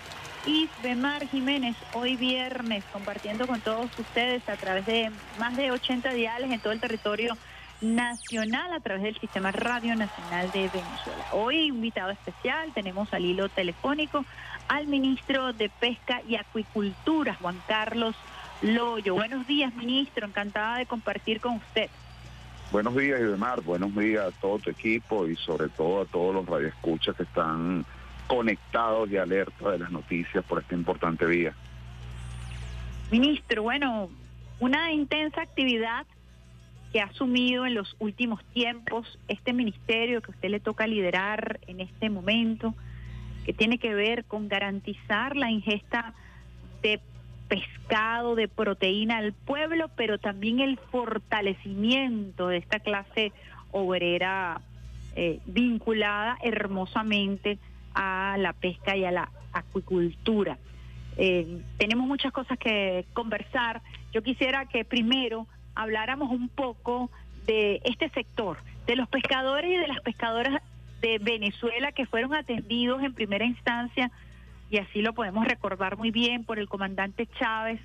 Speaker 4: Isbemar Jiménez, hoy viernes compartiendo con todos ustedes a través de más de 80 diales en todo el territorio nacional a través del Sistema Radio Nacional de Venezuela. Hoy invitado especial tenemos al hilo telefónico al ministro de Pesca y Acuicultura, Juan Carlos Loyo. Buenos días, ministro, encantada de compartir con usted.
Speaker 9: Buenos días, Idemar. Buenos días a todo tu equipo y sobre todo a todos los radioescuchas que están conectados y alerta de las noticias por esta importante vía.
Speaker 4: Ministro, bueno, una intensa actividad que ha asumido en los últimos tiempos este ministerio que usted le toca liderar en este momento, que tiene que ver con garantizar la ingesta de pescado, de proteína al pueblo, pero también el fortalecimiento de esta clase obrera eh, vinculada hermosamente a la pesca y a la acuicultura. Eh, tenemos muchas cosas que conversar. Yo quisiera que primero habláramos un poco de este sector, de los pescadores y de las pescadoras de Venezuela que fueron atendidos en primera instancia, y así lo podemos recordar muy bien por el comandante Chávez,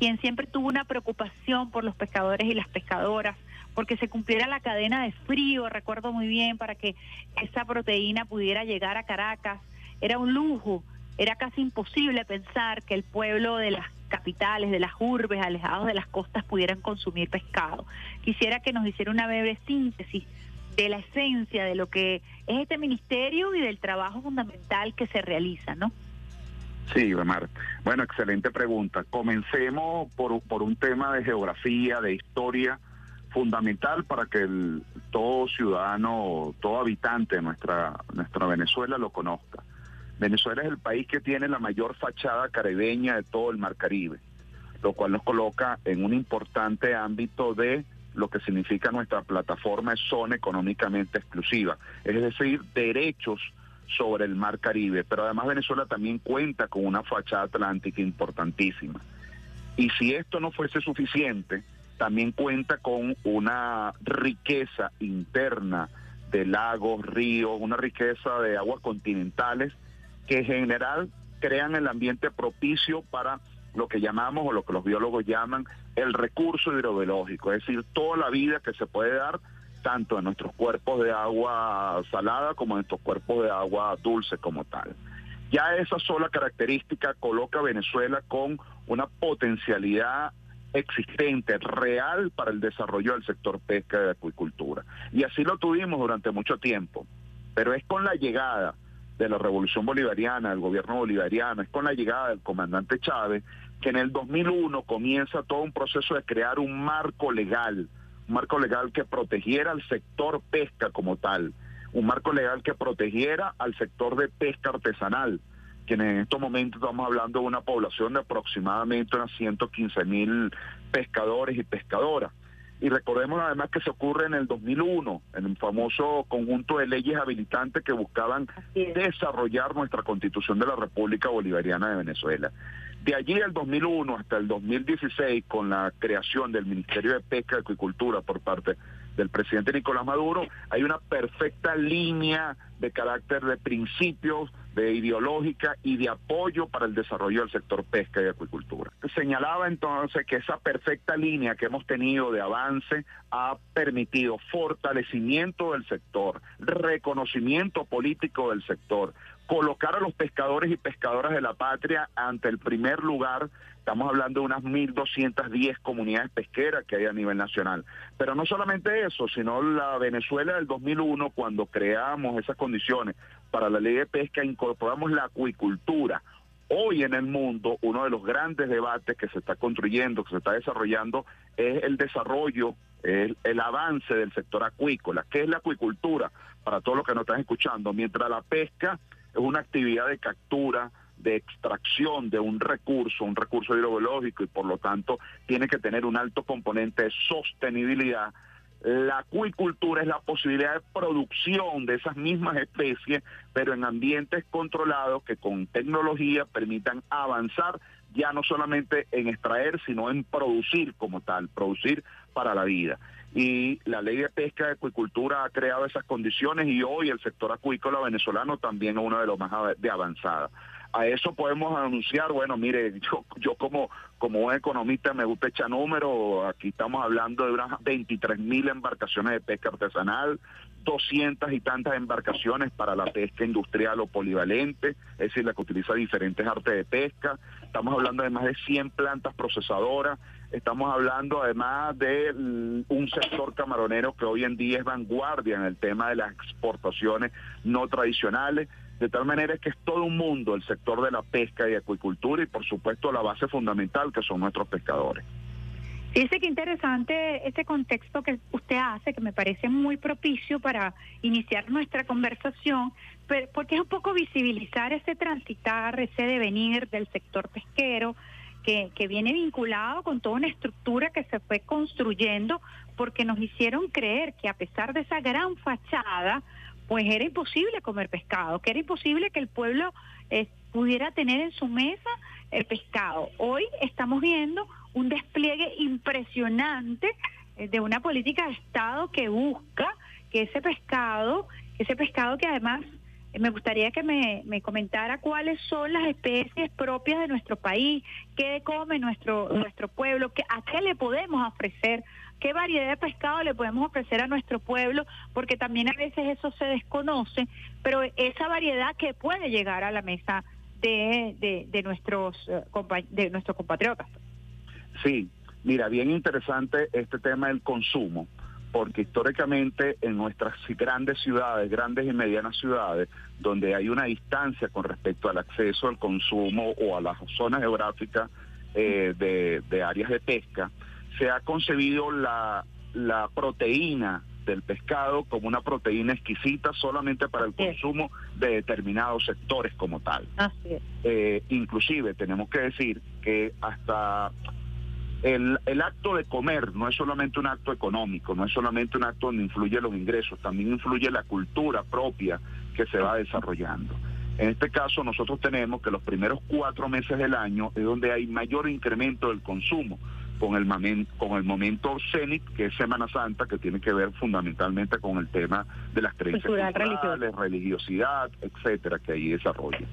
Speaker 4: quien siempre tuvo una preocupación por los pescadores y las pescadoras, porque se cumpliera la cadena de frío, recuerdo muy bien, para que esa proteína pudiera llegar a Caracas. Era un lujo, era casi imposible pensar que el pueblo de las capitales, de las urbes, alejados de las costas, pudieran consumir pescado. Quisiera que nos hiciera una breve síntesis de la esencia de lo que es este ministerio y del trabajo fundamental que se realiza, ¿no?
Speaker 9: Sí, Remar. Bueno, excelente pregunta. Comencemos por, por un tema de geografía, de historia, fundamental para que el, todo ciudadano, todo habitante de nuestra, nuestra Venezuela lo conozca. Venezuela es el país que tiene la mayor fachada caribeña de todo el Mar Caribe, lo cual nos coloca en un importante ámbito de lo que significa nuestra plataforma de zona económicamente exclusiva, es decir, derechos sobre el Mar Caribe, pero además Venezuela también cuenta con una fachada atlántica importantísima. Y si esto no fuese suficiente, también cuenta con una riqueza interna de lagos, ríos, una riqueza de aguas continentales que en general crean el ambiente propicio para lo que llamamos o lo que los biólogos llaman el recurso hidrobiológico, es decir, toda la vida que se puede dar tanto en nuestros cuerpos de agua salada como en nuestros cuerpos de agua dulce como tal. Ya esa sola característica coloca a Venezuela con una potencialidad existente, real para el desarrollo del sector pesca y acuicultura. Y así lo tuvimos durante mucho tiempo. Pero es con la llegada de la revolución bolivariana, del gobierno bolivariano, es con la llegada del comandante Chávez, que en el 2001 comienza todo un proceso de crear un marco legal, un marco legal que protegiera al sector pesca como tal, un marco legal que protegiera al sector de pesca artesanal, que en estos momentos estamos hablando de una población de aproximadamente unas 115 mil pescadores y pescadoras. Y recordemos además que se ocurre en el 2001, en un famoso conjunto de leyes habilitantes que buscaban desarrollar nuestra constitución de la República Bolivariana de Venezuela. De allí al 2001 hasta el 2016, con la creación del Ministerio de Pesca y Acuicultura por parte del presidente Nicolás Maduro, hay una perfecta línea de carácter de principios, de ideológica y de apoyo para el desarrollo del sector pesca y acuicultura. Señalaba entonces que esa perfecta línea que hemos tenido de avance ha permitido fortalecimiento del sector, reconocimiento político del sector, colocar a los pescadores y pescadoras de la patria ante el primer lugar. Estamos hablando de unas 1.210 comunidades pesqueras que hay a nivel nacional. Pero no solamente eso, sino la Venezuela del 2001, cuando creamos esas condiciones para la ley de pesca, incorporamos la acuicultura. Hoy en el mundo, uno de los grandes debates que se está construyendo, que se está desarrollando, es el desarrollo, el, el avance del sector acuícola. ¿Qué es la acuicultura? Para todos los que nos están escuchando, mientras la pesca es una actividad de captura, de extracción de un recurso, un recurso hidrobiológico y por lo tanto tiene que tener un alto componente de sostenibilidad. La acuicultura es la posibilidad de producción de esas mismas especies, pero en ambientes controlados que con tecnología permitan avanzar ya no solamente en extraer, sino en producir como tal, producir para la vida y la ley de pesca y acuicultura ha creado esas condiciones y hoy el sector acuícola venezolano también es uno de los más de avanzada. A eso podemos anunciar, bueno, mire, yo, yo como, como un economista me gusta echar números, aquí estamos hablando de unas 23 mil embarcaciones de pesca artesanal, 200 y tantas embarcaciones para la pesca industrial o polivalente, es decir, la que utiliza diferentes artes de pesca, estamos hablando de más de 100 plantas procesadoras, estamos hablando además de un sector camaronero que hoy en día es vanguardia en el tema de las exportaciones no tradicionales, de tal manera que es todo un mundo el sector de la pesca y acuicultura y por supuesto la base fundamental que son nuestros pescadores.
Speaker 4: Fíjese qué interesante este contexto que usted hace, que me parece muy propicio para iniciar nuestra conversación, pero porque es un poco visibilizar ese transitar, ese devenir del sector pesquero, que, que viene vinculado con toda una estructura que se fue construyendo, porque nos hicieron creer que a pesar de esa gran fachada, pues era imposible comer pescado, que era imposible que el pueblo eh, pudiera tener en su mesa el pescado. Hoy estamos viendo un despliegue impresionante eh, de una política de Estado que busca que ese pescado, ese pescado que además eh, me gustaría que me, me, comentara cuáles son las especies propias de nuestro país, qué come nuestro, nuestro pueblo, a qué le podemos ofrecer, qué variedad de pescado le podemos ofrecer a nuestro pueblo, porque también a veces eso se desconoce, pero esa variedad que puede llegar a la mesa de, de, de nuestros, de nuestros compatriotas.
Speaker 9: Sí, mira, bien interesante este tema del consumo, porque históricamente en nuestras grandes ciudades, grandes y medianas ciudades, donde hay una distancia con respecto al acceso al consumo o a las zonas geográficas eh, de, de, áreas de pesca, se ha concebido la, la proteína del pescado como una proteína exquisita solamente para el consumo de determinados sectores como tal.
Speaker 4: Así es.
Speaker 9: Eh, inclusive tenemos que decir que hasta el, el, acto de comer no es solamente un acto económico, no es solamente un acto donde influye los ingresos, también influye la cultura propia que se va desarrollando. En este caso nosotros tenemos que los primeros cuatro meses del año es donde hay mayor incremento del consumo con el, mamen, con el momento cenit, que es Semana Santa, que tiene que ver fundamentalmente con el tema de las creencias
Speaker 4: Cultural,
Speaker 9: culturales, religiosidad, etcétera, que ahí desarrolla.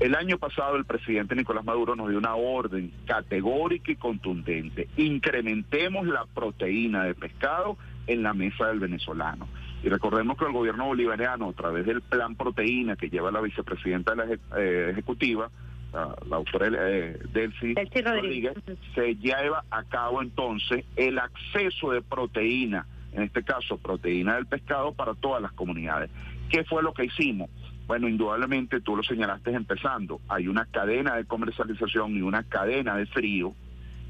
Speaker 9: El año pasado el presidente Nicolás Maduro nos dio una orden categórica y contundente. Incrementemos la proteína de pescado en la mesa del venezolano. Y recordemos que el gobierno bolivariano, a través del plan proteína que lleva la vicepresidenta de la eh, ejecutiva, la, la autora eh, Delcy,
Speaker 4: Delcy Rodríguez,
Speaker 9: se lleva a cabo entonces el acceso de proteína, en este caso proteína del pescado, para todas las comunidades. ¿Qué fue lo que hicimos? Bueno, indudablemente tú lo señalaste empezando. Hay una cadena de comercialización y una cadena de frío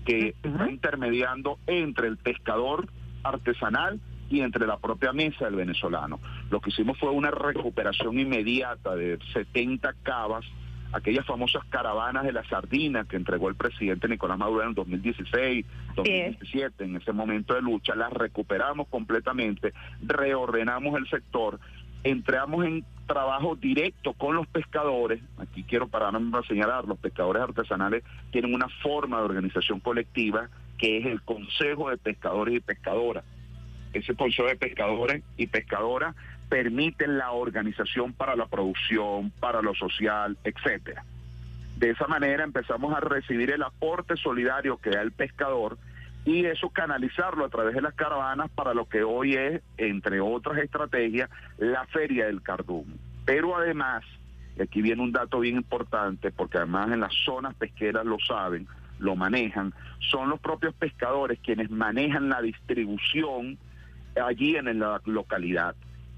Speaker 9: que uh -huh. está intermediando entre el pescador artesanal y entre la propia mesa del venezolano. Lo que hicimos fue una recuperación inmediata de 70 cavas, aquellas famosas caravanas de la sardina que entregó el presidente Nicolás Maduro en 2016, 2017, en ese momento de lucha, las recuperamos completamente, reordenamos el sector entramos en trabajo directo con los pescadores. Aquí quiero pararme para señalar, los pescadores artesanales tienen una forma de organización colectiva que es el Consejo de Pescadores y Pescadoras. Ese Consejo de Pescadores y Pescadoras permite la organización para la producción, para lo social, etcétera. De esa manera empezamos a recibir el aporte solidario que da el pescador y eso canalizarlo a través de las caravanas para lo que hoy es, entre otras estrategias, la Feria del Cardumen. Pero además, y aquí viene un dato bien importante, porque además en las zonas pesqueras lo saben, lo manejan, son los propios pescadores quienes manejan la distribución allí en la localidad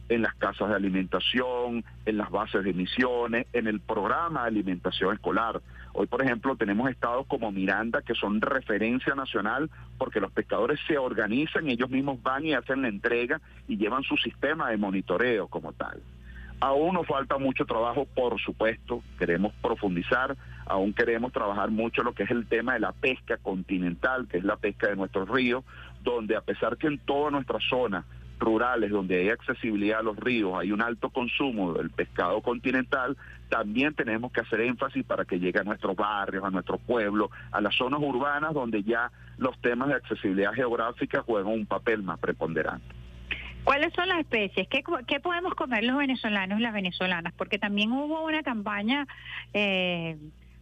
Speaker 9: en las casas de alimentación, en las bases de misiones, en el programa de alimentación escolar. Hoy, por ejemplo, tenemos estados como Miranda que son referencia nacional porque los pescadores se organizan, ellos mismos van y hacen la entrega y llevan su sistema de monitoreo como tal. Aún nos falta mucho trabajo, por supuesto, queremos profundizar, aún queremos trabajar mucho lo que es el tema de la pesca continental, que es la pesca de nuestros ríos, donde a pesar que en toda nuestra zona rurales donde hay accesibilidad a los ríos, hay un alto consumo del pescado continental, también tenemos que hacer énfasis para que llegue a nuestros barrios, a nuestros pueblos, a las zonas urbanas donde ya los temas de accesibilidad geográfica juegan un papel más preponderante.
Speaker 4: ¿Cuáles son las especies? ¿Qué, qué podemos comer los venezolanos y las venezolanas? Porque también hubo una campaña eh,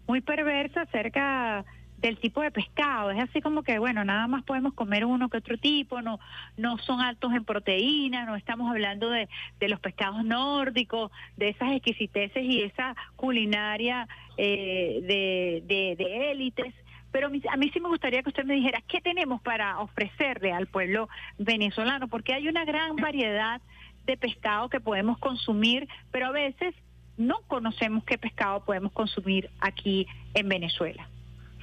Speaker 4: muy perversa acerca del tipo de pescado. Es así como que, bueno, nada más podemos comer uno que otro tipo, no, no son altos en proteínas, no estamos hablando de, de los pescados nórdicos, de esas exquisiteces y esa culinaria eh, de, de, de élites. Pero a mí, sí me gustaría que usted me dijera qué tenemos para ofrecerle al pueblo venezolano, porque hay una gran variedad de pescado que podemos consumir, pero a veces no conocemos qué pescado podemos consumir aquí en Venezuela.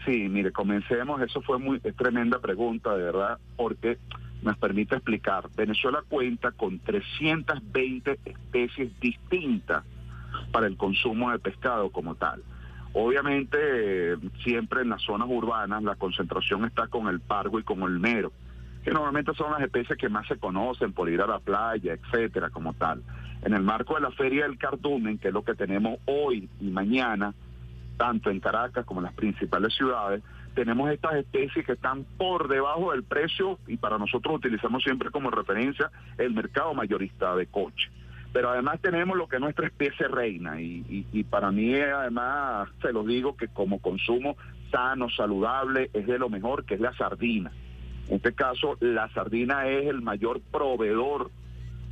Speaker 9: Sí, mire, comencemos. Eso fue muy tremenda pregunta, de verdad, porque nos permite explicar. Venezuela cuenta con 320 especies distintas para el consumo de pescado como tal. Obviamente, siempre en las zonas urbanas la concentración está con el pargo y con el mero, que normalmente son las especies que más se conocen por ir a la playa, etcétera, como tal. En el marco de la Feria del Cardumen, que es lo que tenemos hoy y mañana, tanto en Caracas como en las principales ciudades, tenemos estas especies que están por debajo del precio y para nosotros utilizamos siempre como referencia el mercado mayorista de coche. Pero además tenemos lo que es nuestra especie reina y, y, y para mí además se los digo que como consumo sano, saludable, es de lo mejor, que es la sardina. En este caso, la sardina es el mayor proveedor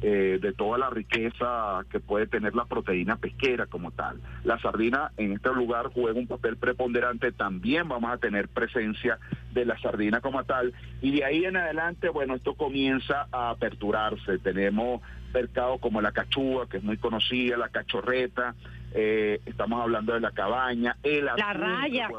Speaker 9: eh, de toda la riqueza que puede tener la proteína pesquera como tal. La sardina en este lugar juega un papel preponderante, también vamos a tener presencia de la sardina como tal, y de ahí en adelante, bueno, esto comienza a aperturarse. Tenemos mercados como la cachúa, que es muy conocida, la cachorreta, eh, estamos hablando de la cabaña, el
Speaker 4: La
Speaker 9: atún,
Speaker 4: raya.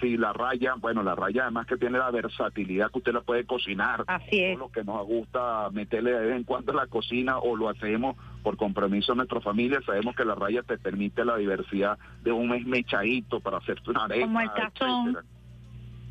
Speaker 9: Sí, la raya, bueno, la raya además que tiene la versatilidad que usted la puede cocinar.
Speaker 4: Así es.
Speaker 9: Lo que nos gusta meterle de vez en cuando a la cocina o lo hacemos por compromiso de nuestra familia, sabemos que la raya te permite la diversidad de un mes mechadito para hacer una arepa.
Speaker 4: Como el cazón.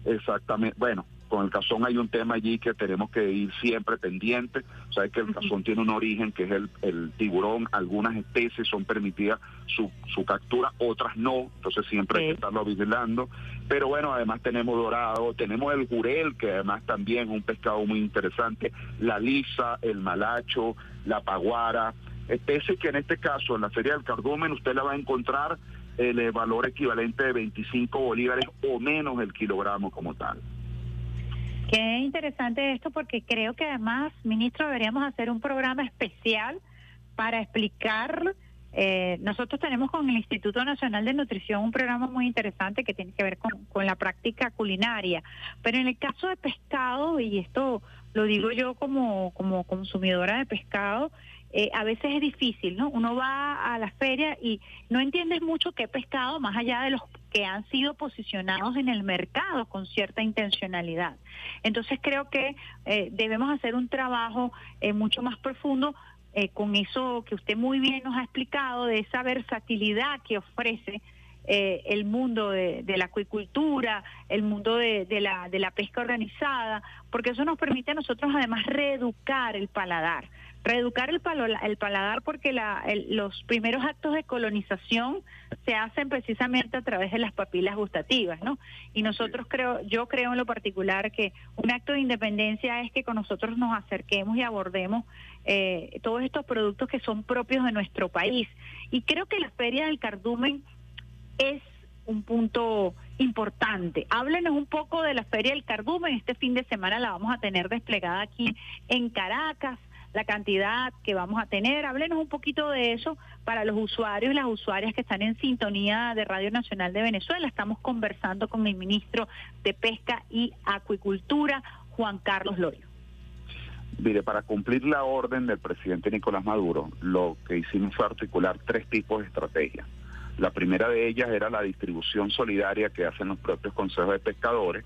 Speaker 9: Exactamente. Bueno, con el cazón hay un tema allí que tenemos que ir siempre pendiente. Sabes que el cazón tiene un origen que es el, el tiburón. Algunas especies son permitidas su, su captura, otras no. Entonces siempre hay que estarlo vigilando. Pero bueno, además tenemos dorado, tenemos el jurel, que además también es un pescado muy interesante. La lisa, el malacho, la paguara. Especies que en este caso, en la Feria del Cardumen, usted la va a encontrar el eh, valor equivalente de 25 bolívares o menos el kilogramo como tal.
Speaker 4: Qué interesante esto porque creo que además, ministro, deberíamos hacer un programa especial para explicar. eh, nosotros tenemos con el Instituto Nacional de Nutrición un programa muy interesante que tiene que ver con, con la práctica culinaria. Pero en el caso de pescado, y esto lo digo yo como, como consumidora de pescado, eh, a veces es difícil, ¿no? Uno va a la feria y no entiendes mucho qué pescado, más allá de los que han sido posicionados en el mercado con cierta intencionalidad. Entonces creo que eh, debemos hacer un trabajo eh, mucho más profundo eh, con eso que usted muy bien nos ha explicado, de esa versatilidad que ofrece eh, el mundo de, de la acuicultura, el mundo de, de la, de la pesca organizada, porque eso nos permite a nosotros además reeducar el paladar. Reeducar el, palo- el paladar porque la- el- los primeros actos de colonización se hacen precisamente a través de las papilas gustativas, ¿no? Y nosotros creo, yo creo en lo particular que un acto de independencia es que con nosotros nos acerquemos y abordemos eh, todos estos productos que son propios de nuestro país. Y creo que la Feria del Cardumen es un punto importante. Háblenos un poco de la Feria del Cardumen. Este fin de semana la vamos a tener desplegada aquí en Caracas, la cantidad que vamos a tener. Háblenos un poquito de eso para los usuarios y las usuarias que están en sintonía de Radio Nacional de Venezuela. Estamos conversando con el ministro de Pesca y Acuicultura, Juan Carlos Lorio.
Speaker 9: Mire, para cumplir la orden del presidente Nicolás Maduro, lo que hicimos fue articular tres tipos de estrategias. La primera de ellas era la distribución solidaria que hacen los propios consejos de pescadores,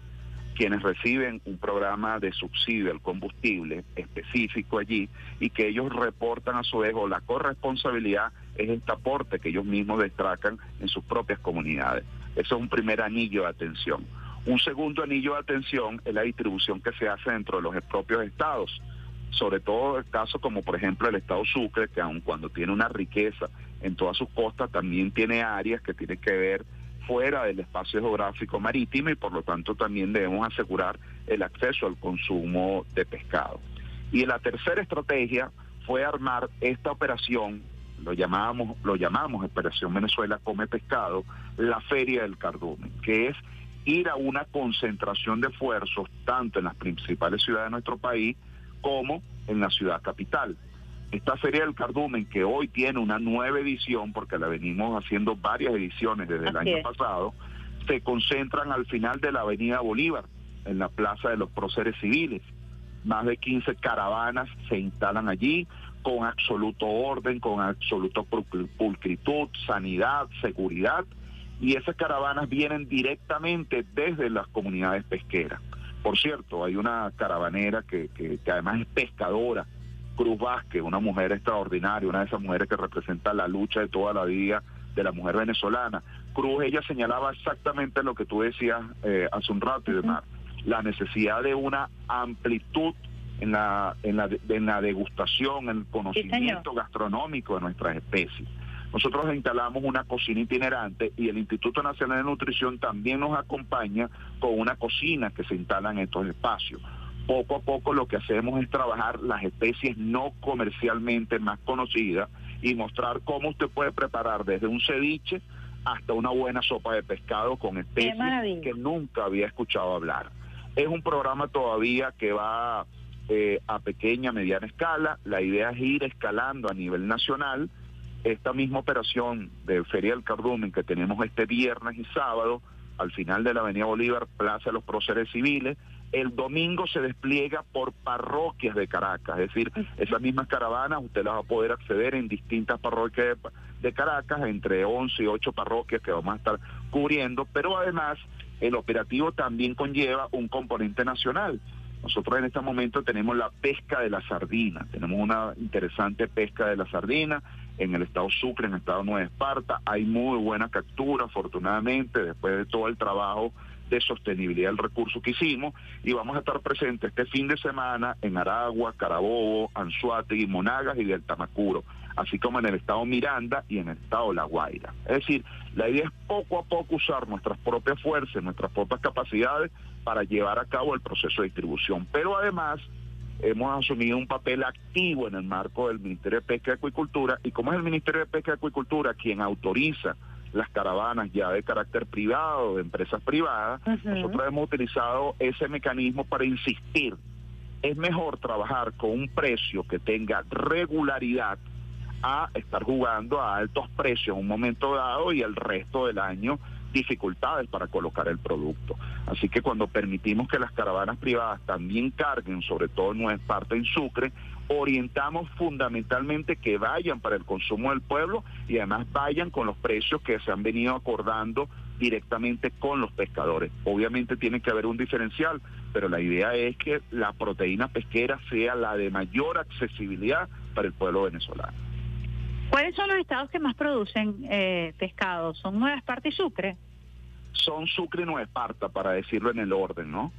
Speaker 9: quienes reciben un programa de subsidio al combustible específico allí y que ellos reportan a su vez la corresponsabilidad es este aporte que ellos mismos destacan en sus propias comunidades. Eso es un primer anillo de atención. Un segundo anillo de atención es la distribución que se hace dentro de los propios estados sobre todo el caso como por ejemplo el estado Sucre, que aun cuando tiene una riqueza en todas sus costas, también tiene áreas que tienen que ver fuera del espacio geográfico marítimo y por lo tanto también debemos asegurar el acceso al consumo de pescado. Y la tercera estrategia fue armar esta operación, lo llamábamos, lo llamamos Operación Venezuela Come Pescado, la Feria del Cardumen, que es ir a una concentración de esfuerzos tanto en las principales ciudades de nuestro país como en la ciudad capital. Esta Feria del Cardumen, que hoy tiene una nueva edición, porque la venimos haciendo varias ediciones desde el año
Speaker 4: es.
Speaker 9: pasado, se concentran al final de la Avenida Bolívar, en la Plaza de los Próceres Civiles. Más de 15 caravanas se instalan allí con absoluto orden, con absoluto pul- pulcritud, sanidad, seguridad, y esas caravanas vienen directamente desde las comunidades pesqueras. Por cierto, hay una caravanera que, que- que además es pescadora, Cruz Vázquez, una mujer extraordinaria, una de esas mujeres que representa la lucha de toda la vida de la mujer venezolana. Cruz, ella señalaba exactamente lo que tú decías eh, hace un rato y demás, la necesidad de una amplitud en la, en la, en la degustación, en el conocimiento gastronómico de nuestras especies. Nosotros instalamos una cocina itinerante y el Instituto Nacional de Nutrición también nos acompaña con una cocina que se instala en estos espacios. Poco a poco lo que hacemos es trabajar las especies no comercialmente más conocidas y mostrar cómo usted puede preparar desde un ceviche hasta una buena sopa de pescado con especies que nunca había escuchado hablar. Es un programa todavía que va eh, a pequeña, mediana escala. La idea es ir escalando a nivel nacional. Esta misma operación de Feria del Cardumen que tenemos este viernes y sábado, al final de la Avenida Bolívar, Plaza de los Próceres Civiles, el domingo se despliega por parroquias de Caracas, es decir, esas mismas caravanas usted las va a poder acceder en distintas parroquias de, Caracas, entre 11 y 8 parroquias que vamos a estar cubriendo, pero además el operativo también conlleva un componente nacional. Nosotros en este momento tenemos la pesca de la sardina, tenemos una interesante pesca de la sardina en el estado Sucre, en el estado Nueva Esparta, hay muy buena captura, afortunadamente, después de todo el trabajo de sostenibilidad del recurso que hicimos y vamos a estar presentes este fin de semana en Aragua, Carabobo, Anzuategui, Monagas y del Tamacuro, así como en el estado Miranda y en el estado La Guaira. Es decir, la idea es poco a poco usar nuestras propias fuerzas, nuestras propias capacidades para llevar a cabo el proceso de distribución, pero además hemos asumido un papel activo en el marco del Ministerio de Pesca y Acuicultura y como es el Ministerio de Pesca y Acuicultura quien autoriza las caravanas ya de carácter privado, de empresas privadas, nosotros hemos utilizado ese mecanismo para insistir. Es mejor trabajar con un precio que tenga regularidad a estar jugando a altos precios en un momento dado y el resto del año dificultades para colocar el producto. Así que cuando permitimos que las caravanas privadas también carguen, sobre todo en nuestra parte en Sucre, orientamos fundamentalmente que vayan para el consumo del pueblo y además vayan con los precios que se han venido acordando directamente con los pescadores. Obviamente tiene que haber un diferencial, pero la idea es que la proteína pesquera sea la de mayor accesibilidad para el pueblo venezolano.
Speaker 4: ¿Cuáles son los estados que más producen eh, pescado? ¿Son Nueva Esparta y Sucre?
Speaker 9: Son Sucre y Nueva Esparta, para decirlo en el orden, ¿no?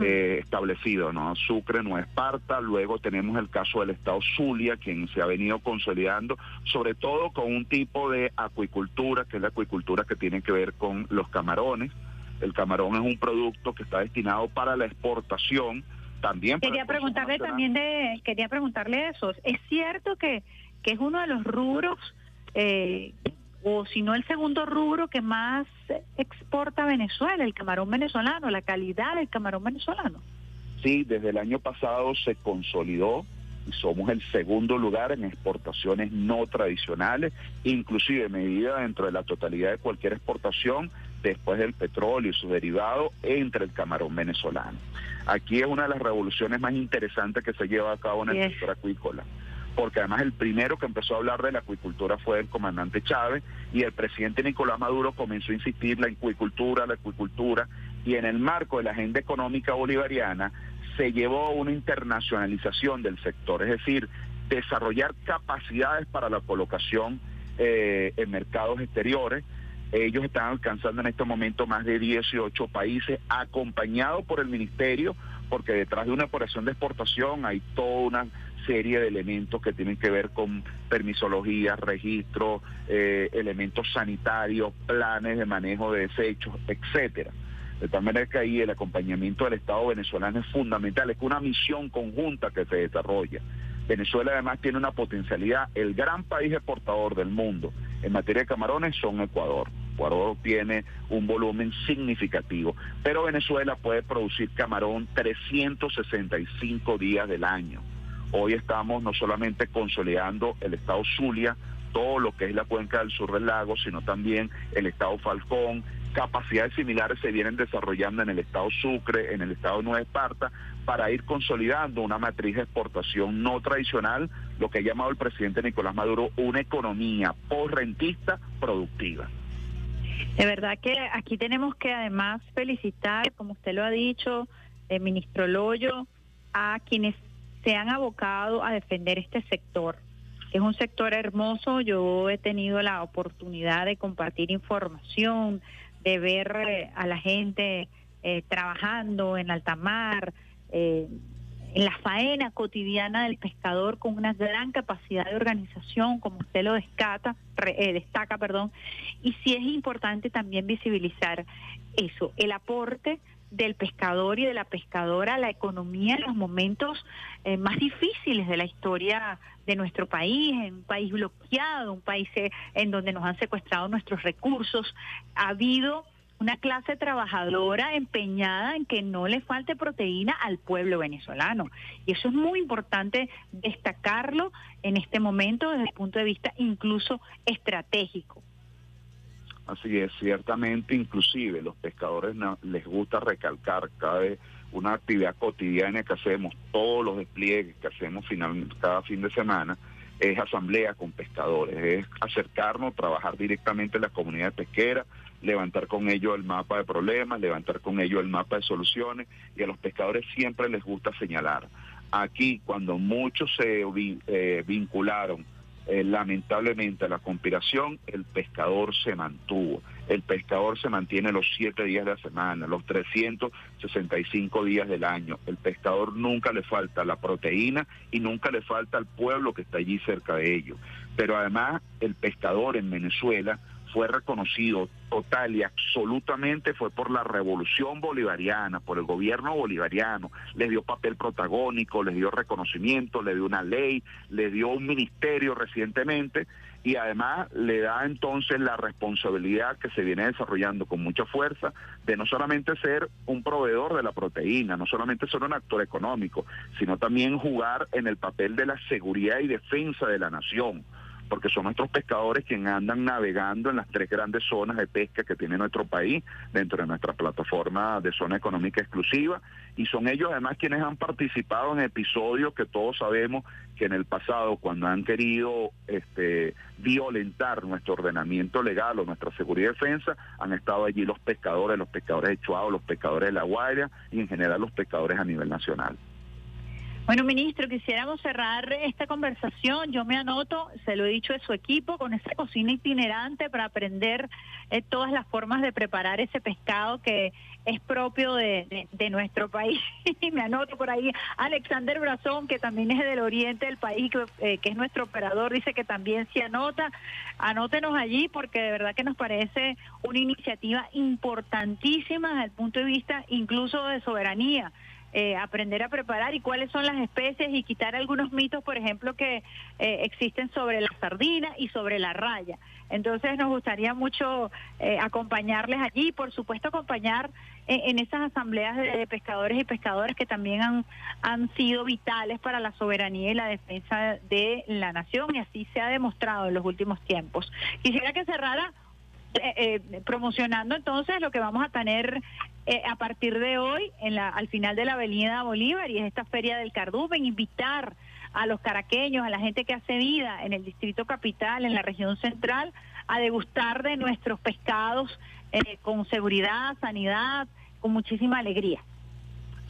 Speaker 9: Eh, establecido, ¿no? Sucre, Nueva Esparta, luego tenemos el caso del estado Zulia, quien se ha venido consolidando, sobre todo con un tipo de acuicultura, que es la acuicultura que tiene que ver con los camarones. El camarón es un producto que está destinado para la exportación, también
Speaker 4: Quería preguntarle también de, quería preguntarle eso. ¿Es cierto que, que es uno de los rubros, eh, o si no el segundo rubro que más exporta Venezuela, el camarón venezolano, la calidad del camarón venezolano?
Speaker 9: Sí, desde el año pasado se consolidó y somos el segundo lugar en exportaciones no tradicionales, inclusive medida dentro de la totalidad de cualquier exportación después del petróleo y sus derivados entre el camarón venezolano. Aquí es una de las revoluciones más interesantes que se lleva a cabo en el sector acuícola porque además el primero que empezó a hablar de la acuicultura fue el comandante Chávez y el presidente Nicolás Maduro comenzó a insistir la acuicultura, la acuicultura y en el marco de la agenda económica bolivariana se llevó una internacionalización del sector, es decir, desarrollar capacidades para la colocación eh, en mercados exteriores. Ellos están alcanzando en este momento más de 18 países, acompañados por el ministerio, porque detrás de una operación de exportación hay toda una serie de elementos que tienen que ver con permisología, registro, eh, elementos sanitarios, planes de manejo de desechos, etcétera. De tal manera que ahí el acompañamiento del Estado venezolano es fundamental, es una misión conjunta que se desarrolla. Venezuela además tiene una potencialidad, el gran país exportador del mundo en materia de camarones son Ecuador. Ecuador tiene un volumen significativo, pero Venezuela puede producir camarón 365 días del año. Hoy estamos no solamente consolidando el estado Zulia, todo lo que es la cuenca del sur del lago, sino también el estado Falcón. Capacidades similares se vienen desarrollando en el estado Sucre, en el estado Nueva Esparta, para ir consolidando una matriz de exportación no tradicional, lo que ha llamado el presidente Nicolás Maduro una economía post-rentista productiva.
Speaker 4: De verdad que aquí tenemos que además felicitar, como usted lo ha dicho, el ministro Loyo, a quienes se han abocado a defender este sector, es un sector hermoso. Yo he tenido la oportunidad de compartir información, de ver eh, a la gente eh, trabajando en alta mar, eh, en la faena cotidiana del pescador con una gran capacidad de organización, como usted lo descata, eh, destaca, perdón, y sí es importante también visibilizar eso, el aporte del pescador y de la pescadora la economía en los momentos eh, más difíciles de la historia de nuestro país, en un país bloqueado, un país eh, en donde nos han secuestrado nuestros recursos. Ha habido una clase trabajadora empeñada en que no le falte proteína al pueblo venezolano. Y eso es muy importante destacarlo en este momento desde el punto de vista incluso estratégico.
Speaker 9: Así es, ciertamente, inclusive los pescadores les gusta recalcar cada vez una actividad cotidiana que hacemos, todos los despliegues que hacemos finalmente cada fin de semana, es asamblea con pescadores, es acercarnos, trabajar directamente en la comunidad pesquera, levantar con ellos el mapa de problemas, levantar con ellos el mapa de soluciones, y a los pescadores siempre les gusta señalar. Aquí, cuando muchos se eh, vincularon eh, lamentablemente la conspiración, el pescador se mantuvo. El pescador se mantiene los siete días de la semana, los 365 días del año. El pescador nunca le falta la proteína y nunca le falta al pueblo que está allí cerca de ellos. Pero además el pescador en Venezuela fue reconocido total y absolutamente fue por la revolución bolivariana, por el gobierno bolivariano, les dio papel protagónico, les dio reconocimiento, le dio una ley, le dio un ministerio recientemente y además le da entonces la responsabilidad que se viene desarrollando con mucha fuerza de no solamente ser un proveedor de la proteína, no solamente ser un actor económico, sino también jugar en el papel de la seguridad y defensa de la nación porque son nuestros pescadores quienes andan navegando en las tres grandes zonas de pesca que tiene nuestro país dentro de nuestra plataforma de zona económica exclusiva y son ellos además quienes han participado en episodios que todos sabemos que en el pasado cuando han querido este, violentar nuestro ordenamiento legal o nuestra seguridad y defensa han estado allí los pescadores, los pescadores de Chuao, los pescadores de La Guaira y en general los pescadores a nivel nacional.
Speaker 4: Bueno, ministro, quisiéramos cerrar esta conversación. Yo me anoto, se lo he dicho a su equipo, con esa cocina itinerante para aprender eh, todas las formas de preparar ese pescado que es propio de nuestro país. <laughs> Y me anoto por ahí Alexander Brazón, que también es del oriente del país, que, eh, que es nuestro operador, dice que también se anota. Anótenos allí porque de verdad que nos parece una iniciativa importantísima desde el punto de vista incluso de soberanía eh, aprender a preparar y cuáles son las especies y quitar algunos mitos, por ejemplo, que eh, existen sobre la sardina y sobre la raya. Entonces nos gustaría mucho eh, acompañarles allí, por supuesto acompañar en, en esas asambleas de, de pescadores y pescadoras que también han, han sido vitales para la soberanía y la defensa de la nación y así se ha demostrado en los últimos tiempos. Quisiera que cerrara eh, eh, promocionando entonces lo que vamos a tener eh, a partir de hoy en la, al final de la Avenida Bolívar y es esta Feria del Cardumen, invitar a los caraqueños, a la gente que hace vida en el Distrito Capital, en la región central, a degustar de nuestros pescados eh, con seguridad, sanidad, con muchísima alegría.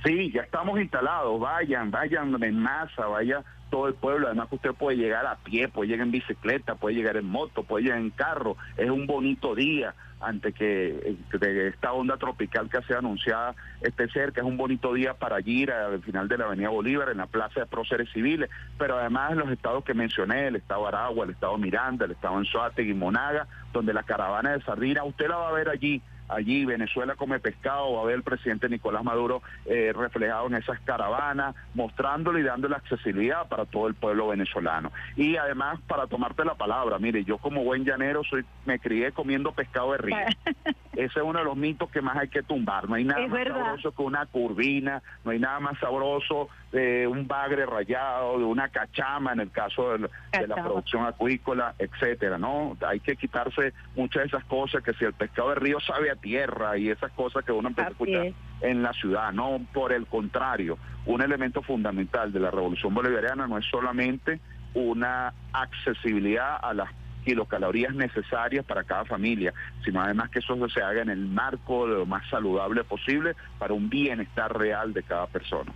Speaker 9: Sí, ya estamos instalados, vayan, vayan en masa, vaya todo el pueblo, además que usted puede llegar a pie, puede llegar en bicicleta, puede llegar en moto, puede llegar en carro, es un bonito día ante que eh, de esta onda tropical que sido anunciada esté cerca, es un bonito día para ir al final de la Avenida Bolívar, en la Plaza de Próceres Civiles, pero además los estados que mencioné, el estado Aragua, el estado Miranda, el estado Anzoátegui, Monaga, donde la caravana de sardina, usted la va a ver allí, allí Venezuela come pescado, va a ver el presidente Nicolás Maduro eh, reflejado en esas caravanas, mostrándole y dándole accesibilidad para todo el pueblo venezolano. Y además, para tomarte la palabra, mire, yo como buen llanero soy, me crié comiendo pescado de río. <laughs> Ese es uno de los mitos que más hay que tumbar. No hay nada
Speaker 4: Es
Speaker 9: más
Speaker 4: verdad.
Speaker 9: sabroso que una curvina, no hay nada más sabroso de un bagre rayado, de una cachama en el caso de, la- de la producción acuícola, etcétera, ¿no? Hay que quitarse muchas de esas cosas que si el pescado de río sabe a tierra y esas cosas que uno empieza a escuchar
Speaker 4: es.
Speaker 9: en la ciudad, no por el contrario, un elemento fundamental de la revolución bolivariana no es solamente una accesibilidad a las kilocalorías necesarias para cada familia, sino además que eso se haga en el marco de lo más saludable posible para un bienestar real de cada persona.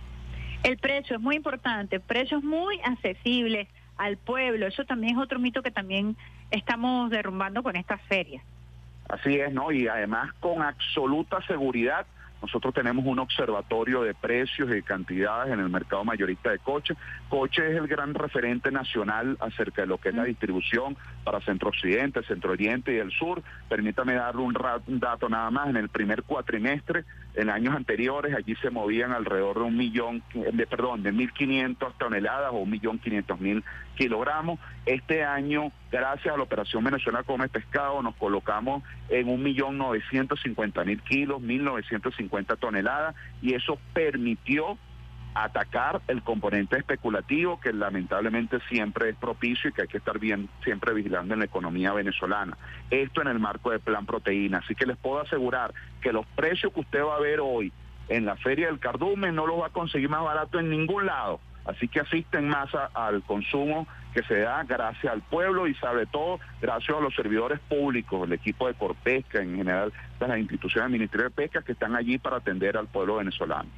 Speaker 4: El precio es muy importante, precios muy accesibles al pueblo. Eso también es otro mito que también estamos derrumbando con estas ferias.
Speaker 9: Así es, ¿no? Y además con absoluta seguridad, nosotros tenemos un observatorio de precios y cantidades en el mercado mayorista de coches. Coche es el gran referente nacional acerca de lo que es la distribución para Centro Occidente, Centro Oriente y el Sur. Permítame darle un, dato nada más. En el primer cuatrimestre, en años anteriores, allí se movían alrededor de un millón, de, perdón, de 1.500 toneladas o un millón quinientos mil kilogramos. Este año, gracias a la operación Venezuela Come Pescado, nos colocamos en un millón novecientos cincuenta mil kilos, 1.950 toneladas, y eso permitió atacar el componente especulativo que lamentablemente siempre es propicio y que hay que estar bien siempre vigilando en la economía venezolana. Esto en el marco del plan proteína. Así que les puedo asegurar que los precios que usted va a ver hoy en la Feria del Cardumen no los va a conseguir más barato en ningún lado. Así que asiste en masa al consumo que se da gracias al pueblo y sobre todo gracias a los servidores públicos, el equipo de Corpesca, en general las instituciones del Ministerio de Pesca que están allí para atender al pueblo venezolano.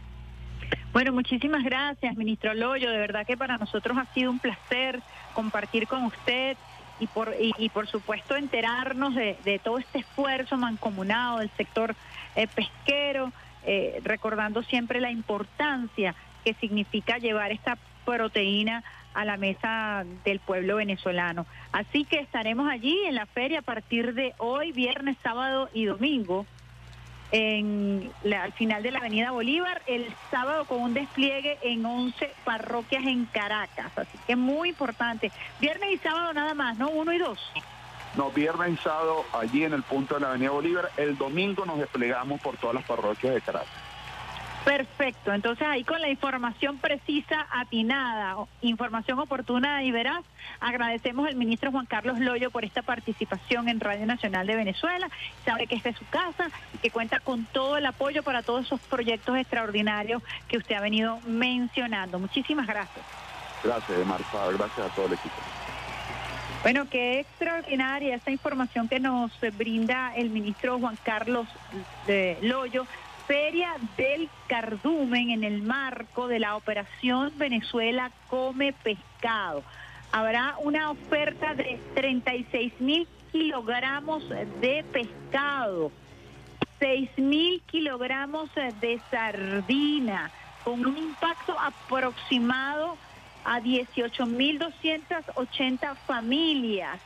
Speaker 4: Bueno, muchísimas gracias, ministro Loyo. De verdad que para nosotros ha sido un placer compartir con usted y por, y, por supuesto enterarnos de, de todo este esfuerzo mancomunado del sector eh, pesquero, eh, recordando siempre la importancia que significa llevar esta proteína a la mesa del pueblo venezolano. Así que estaremos allí en la feria a partir de hoy, viernes, sábado y domingo en la- al final de la Avenida Bolívar, el sábado con un despliegue en 11 parroquias en Caracas. Así que muy importante. Viernes y sábado nada más, ¿no? Uno y dos.
Speaker 9: No, viernes y sábado allí en el punto de la Avenida Bolívar. El domingo nos desplegamos por todas las parroquias de Caracas.
Speaker 4: Perfecto. Entonces ahí con la información precisa, atinada, información oportuna y veraz, agradecemos al ministro Juan Carlos Loyo por esta participación en Radio Nacional de Venezuela. Sabe que esta es su casa y que cuenta con todo el apoyo para todos esos proyectos extraordinarios que usted ha venido mencionando. Muchísimas gracias.
Speaker 9: Gracias, Marta. Gracias a todo el equipo.
Speaker 4: Bueno, qué extraordinaria esta información que nos brinda el ministro Juan Carlos eh, Loyo Feria del Cardumen en el marco de la operación Venezuela Come Pescado. Habrá una oferta de 36 mil kilogramos de pescado, 6 mil kilogramos de sardina, con un impacto aproximado a 18.280 familias.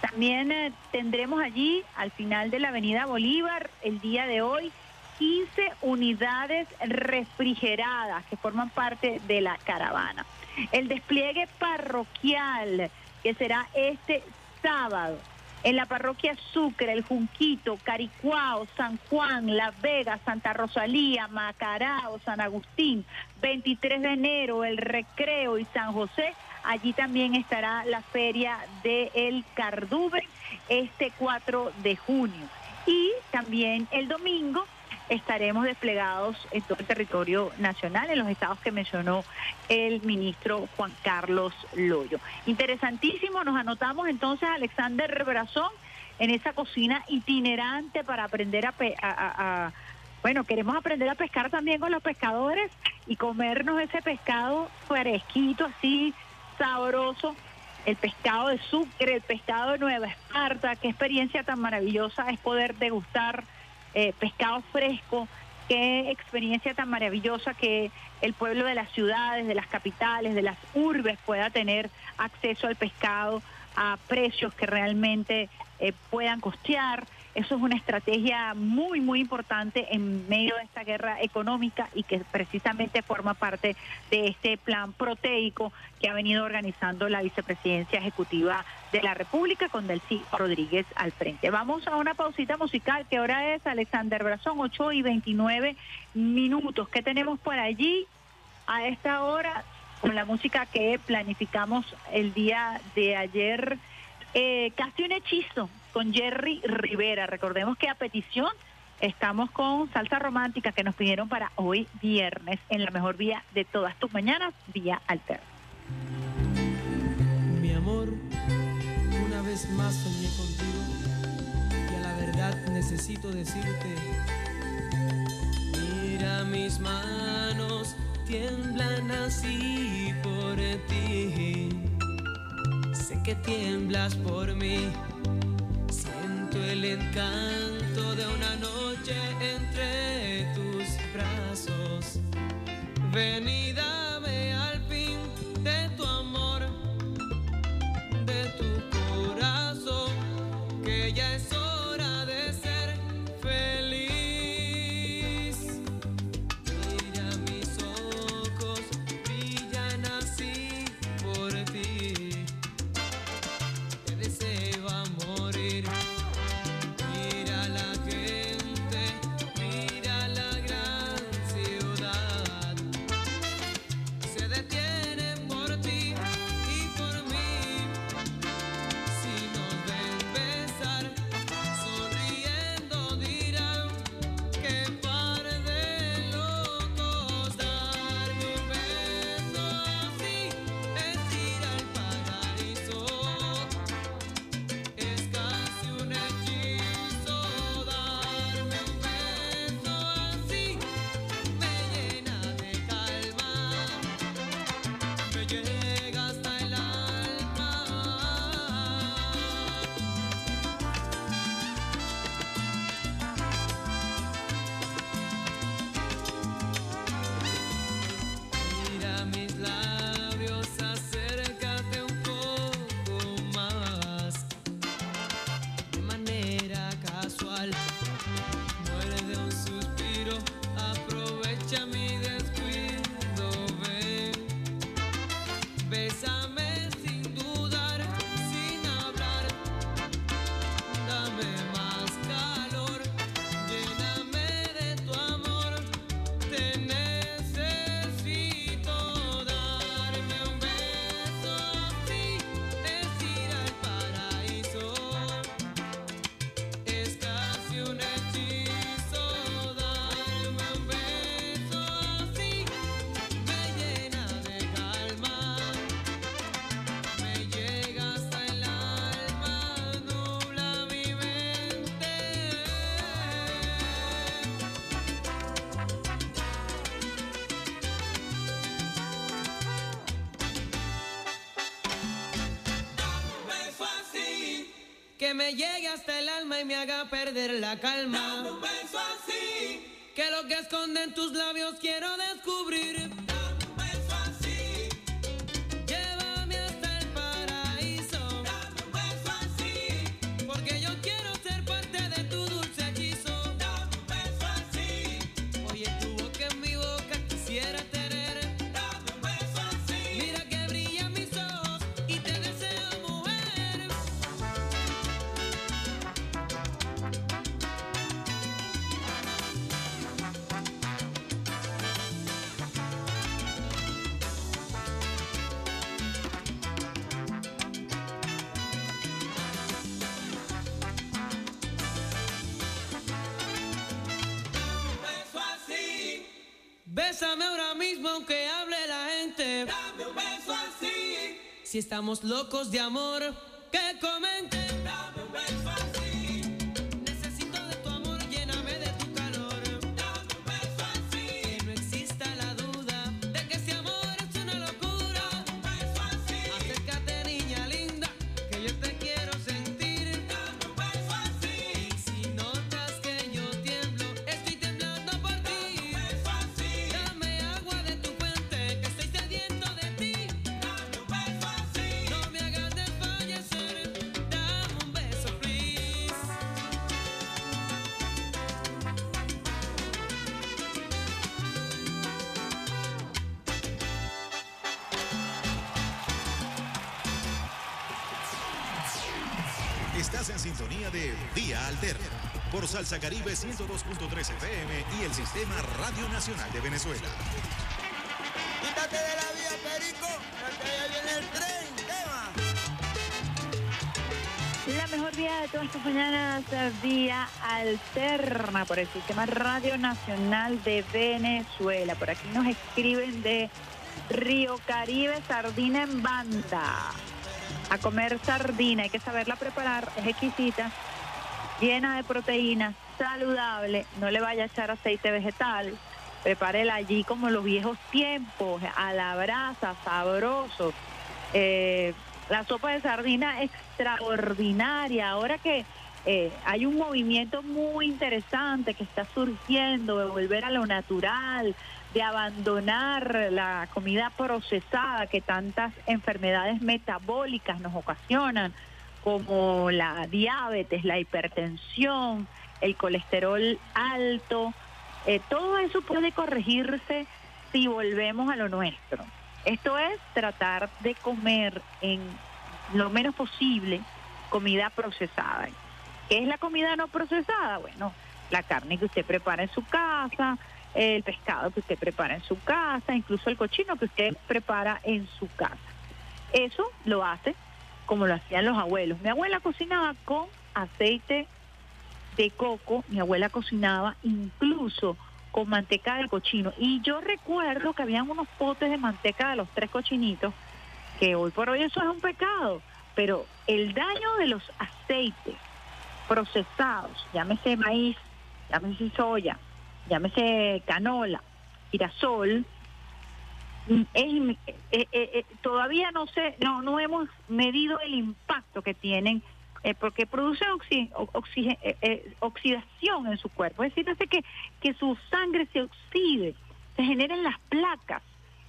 Speaker 4: También eh, tendremos allí, al final de la Avenida Bolívar, el día de hoy, 15 unidades refrigeradas que forman parte de la caravana. El despliegue parroquial, que será este sábado, en la parroquia Sucre, El Junquito, Caricuao, San Juan, La Vega, Santa Rosalía, Macarao, San Agustín, 23 de enero, El Recreo y San José. Allí también estará la feria de El Carduben este 4 de junio. Y también el domingo estaremos desplegados en todo el territorio nacional, en los estados que mencionó el ministro Juan Carlos Loyo. Interesantísimo, nos anotamos entonces a Alexander Brazón en esa cocina itinerante para aprender a, pe- a- a- bueno, queremos aprender a pescar también con los pescadores y comernos ese pescado fresquito, así sabroso, el pescado de Sucre, el pescado de Nueva Esparta, qué experiencia tan maravillosa es poder degustar eh, pescado fresco, qué experiencia tan maravillosa que el pueblo de las ciudades, de las capitales, de las urbes pueda tener acceso al pescado a precios que realmente eh, puedan costear. Eso es una estrategia muy, muy importante en medio de esta guerra económica y que precisamente forma parte de este plan proteico que ha venido organizando la vicepresidencia ejecutiva de la República con Delcy Rodríguez al frente. Vamos a una pausita musical. ¿Qué hora es, Alexander Brazón? 8 y 29 minutos. ¿Qué tenemos por allí a esta hora con la música que planificamos el día de ayer? Eh, casi un hechizo con Jerry Rivera. Recordemos que a petición estamos con salsa romántica que nos pidieron para hoy viernes en la mejor vía de todas tus mañanas, vía alterna.
Speaker 10: Mi amor, una vez más soñé contigo y a la verdad necesito decirte, mira mis manos tiemblan así por ti. Sé que tiemblas por mí, el encanto de una noche entre tus brazos. Ven y dame al Bésame. Que me llegue hasta el alma y me haga perder la calma. Dame un beso así. Que lo que esconden tus labios quiero descubrir. Si estamos locos de amor,
Speaker 2: 102.3 FM y el Sistema Radio Nacional de Venezuela.
Speaker 3: Quítate de la vía, Perico, porque ya viene el tren. Tema.
Speaker 4: La mejor vía de todas tus mañanas, vía alterna por el Sistema Radio Nacional de Venezuela. Por aquí nos escriben de Río Caribe, sardina en banda. A comer sardina, hay que saberla preparar, es exquisita, llena de proteínas, saludable, no le vaya a echar aceite vegetal. Prepárela allí como los viejos tiempos, a la brasa, sabroso. Eh, la sopa de sardina extraordinaria. Ahora que eh, hay un movimiento muy interesante que está surgiendo de volver a lo natural, de abandonar la comida procesada que tantas enfermedades metabólicas nos ocasionan, como la diabetes, la hipertensión, el colesterol alto. Eh, todo eso puede corregirse si volvemos a lo nuestro. Esto es tratar de comer en lo menos posible comida procesada. ¿Qué es la comida no procesada? Bueno, la carne que usted prepara en su casa, el pescado que usted prepara en su casa, incluso el cochino que usted prepara en su casa. Eso lo hace como lo hacían los abuelos. Mi abuela cocinaba con aceite de coco, mi abuela cocinaba incluso con manteca de cochino. Y yo recuerdo que habían unos potes de manteca de los tres cochinitos, que hoy por hoy eso es un pecado, pero el daño de los aceites procesados, llámese maíz, llámese soya, llámese canola, girasol, es eh, eh, eh, todavía no sé, no, no hemos medido el impacto que tienen eh, porque oxige- eh, eh, oxidación en su cuerpo. Es decir, hace que, que su sangre se oxide, se generen las placas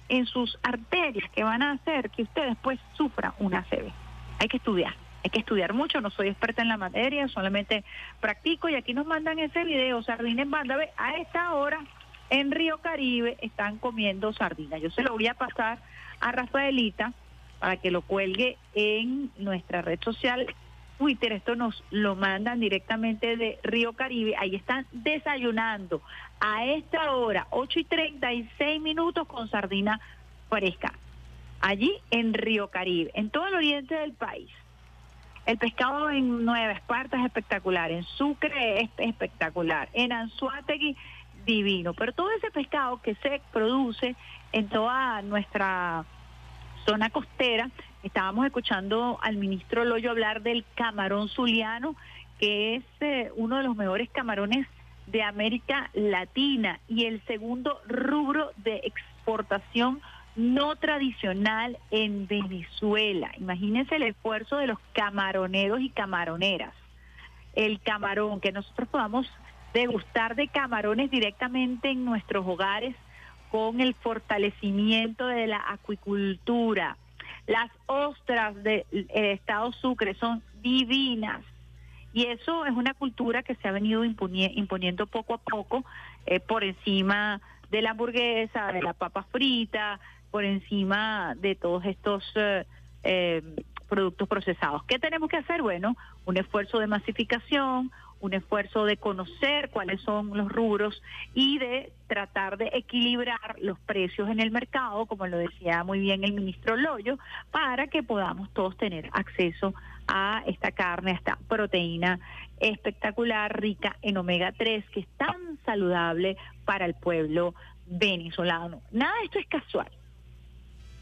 Speaker 4: en sus arterias que van a hacer que usted después sufra una ACV. Hay que estudiar, hay que estudiar mucho, no soy experta en la materia, solamente practico y aquí nos mandan ese video, sardina en banda, a esta hora en Río Caribe están comiendo sardina. Yo se lo voy a pasar a Rafaelita para que lo cuelgue en nuestra red social Twitter, esto nos lo mandan directamente de Río Caribe, ahí están desayunando a esta hora, 8 y 36 minutos con sardina fresca, allí en Río Caribe, en todo el oriente del país. El pescado en Nueva Esparta es espectacular, en Sucre es espectacular, en Anzuategui divino, pero todo ese pescado que se produce en toda nuestra zona costera, estábamos escuchando al ministro Loyo hablar del camarón zuliano, que es eh, uno de los mejores camarones de América Latina y el segundo rubro de exportación no tradicional en Venezuela. Imagínense el esfuerzo de los camaroneros y camaroneras. El camarón, que nosotros podamos degustar de camarones directamente en nuestros hogares con el fortalecimiento de la acuicultura. Las ostras del estado Sucre son divinas. Y eso es una cultura que se ha venido imponie- imponiendo poco a poco eh, por encima de la hamburguesa, de la papa frita, por encima de todos estos eh, eh, productos procesados. ¿Qué tenemos que hacer? Bueno, un esfuerzo de masificación, un esfuerzo de conocer cuáles son los rubros y de tratar de equilibrar los precios en el mercado, como lo decía muy bien el ministro Loyo, para que podamos todos tener acceso a esta carne, a esta proteína espectacular, rica en omega 3, que es tan saludable para el pueblo venezolano. Nada de esto es casual.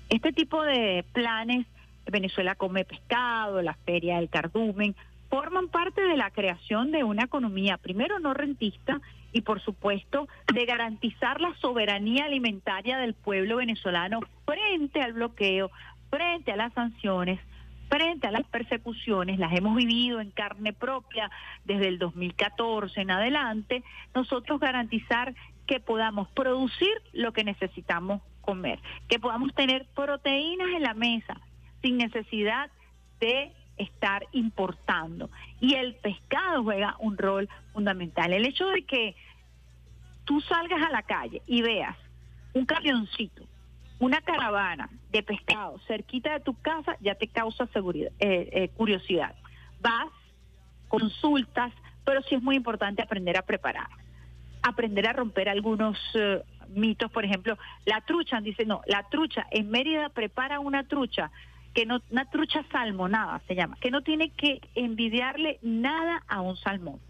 Speaker 4: Este tipo de planes, Venezuela come pescado, la feria del cardumen, forman parte de la creación de una economía, primero no rentista y por supuesto de garantizar la soberanía alimentaria del pueblo venezolano frente al bloqueo, frente a las sanciones, frente a las persecuciones, las hemos vivido en carne propia desde el 2014 en adelante, nosotros garantizar que podamos producir lo que necesitamos comer, que podamos tener proteínas en la mesa sin necesidad de estar importando. Y el pescado juega un rol fundamental. El hecho de que tú salgas a la calle y veas un camioncito, una caravana de pescado cerquita de tu casa, ya te causa seguridad, eh, eh, curiosidad. Vas, consultas, pero sí es muy importante aprender a preparar, aprender a romper algunos eh, mitos, por ejemplo, la trucha, dice, no, la trucha, en Mérida prepara una trucha que no, una trucha salmonada se llama, que no tiene que envidiarle nada a un salmón.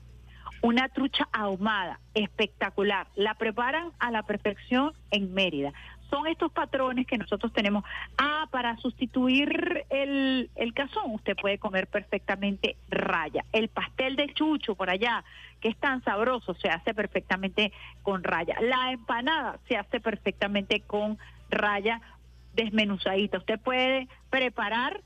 Speaker 4: Una trucha ahumada, espectacular. La preparan a la perfección en Mérida. Son estos patrones que nosotros tenemos. Ah, para sustituir el, el cazón, usted puede comer perfectamente raya. El pastel de chucho por allá, que es tan sabroso, se hace perfectamente con raya. La empanada se hace perfectamente con raya desmenuzadita. Usted puede preparar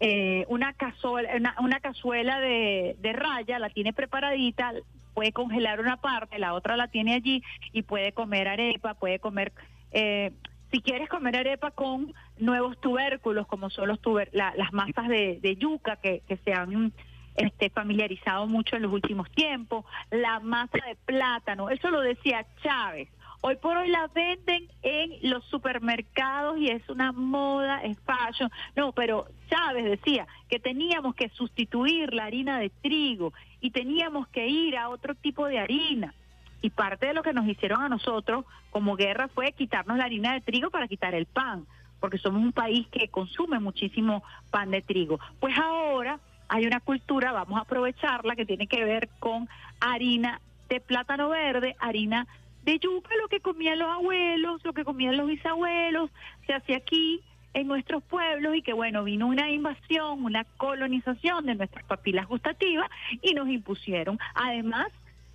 Speaker 4: eh, una, cazuela, una, cazuela de, raya, la tiene preparadita, puede congelar una parte, la otra la tiene allí y puede comer arepa, puede comer... Eh, si quieres comer arepa con nuevos tubérculos, como son los tuber, la- las masas de, de yuca que, que se han este, familiarizado mucho en los últimos tiempos, la masa de plátano, eso lo decía Chávez. Hoy por hoy la venden en los supermercados y es una moda, es fashion. No, pero Chávez decía que teníamos que sustituir la harina de trigo y teníamos que ir a otro tipo de harina. Y parte de lo que nos hicieron a nosotros como guerra fue quitarnos la harina de trigo para quitar el pan, porque somos un país que consume muchísimo pan de trigo. Pues ahora hay una cultura, vamos a aprovecharla, que tiene que ver con harina de plátano verde, harina yuca, lo que comían los abuelos, lo que comían los bisabuelos, se hace aquí en nuestros pueblos y que bueno, vino una invasión, una colonización de nuestras papilas gustativas y nos impusieron. Además,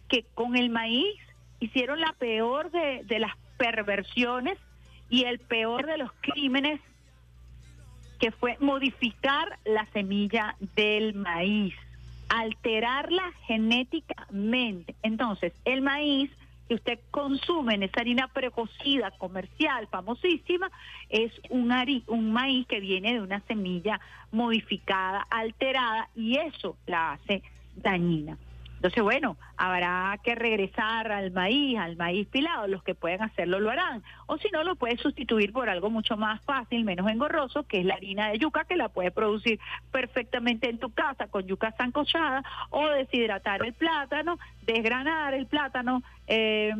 Speaker 4: que con el maíz hicieron la peor de, de las perversiones y el peor de los crímenes que fue modificar la semilla del maíz, alterarla genéticamente. Entonces, el maíz que usted consume en esa harina precocida comercial famosísima es un, hari- un maíz que viene de una semilla modificada, alterada, y eso la hace dañina. Entonces, bueno, habrá que regresar al maíz, al maíz pilado. Los que pueden hacerlo lo harán. O si no, lo puedes sustituir por algo mucho más fácil, menos engorroso, que es la harina de yuca, que la puedes producir perfectamente en tu casa con yuca sancochada, o deshidratar el plátano, desgranar el plátano. eh,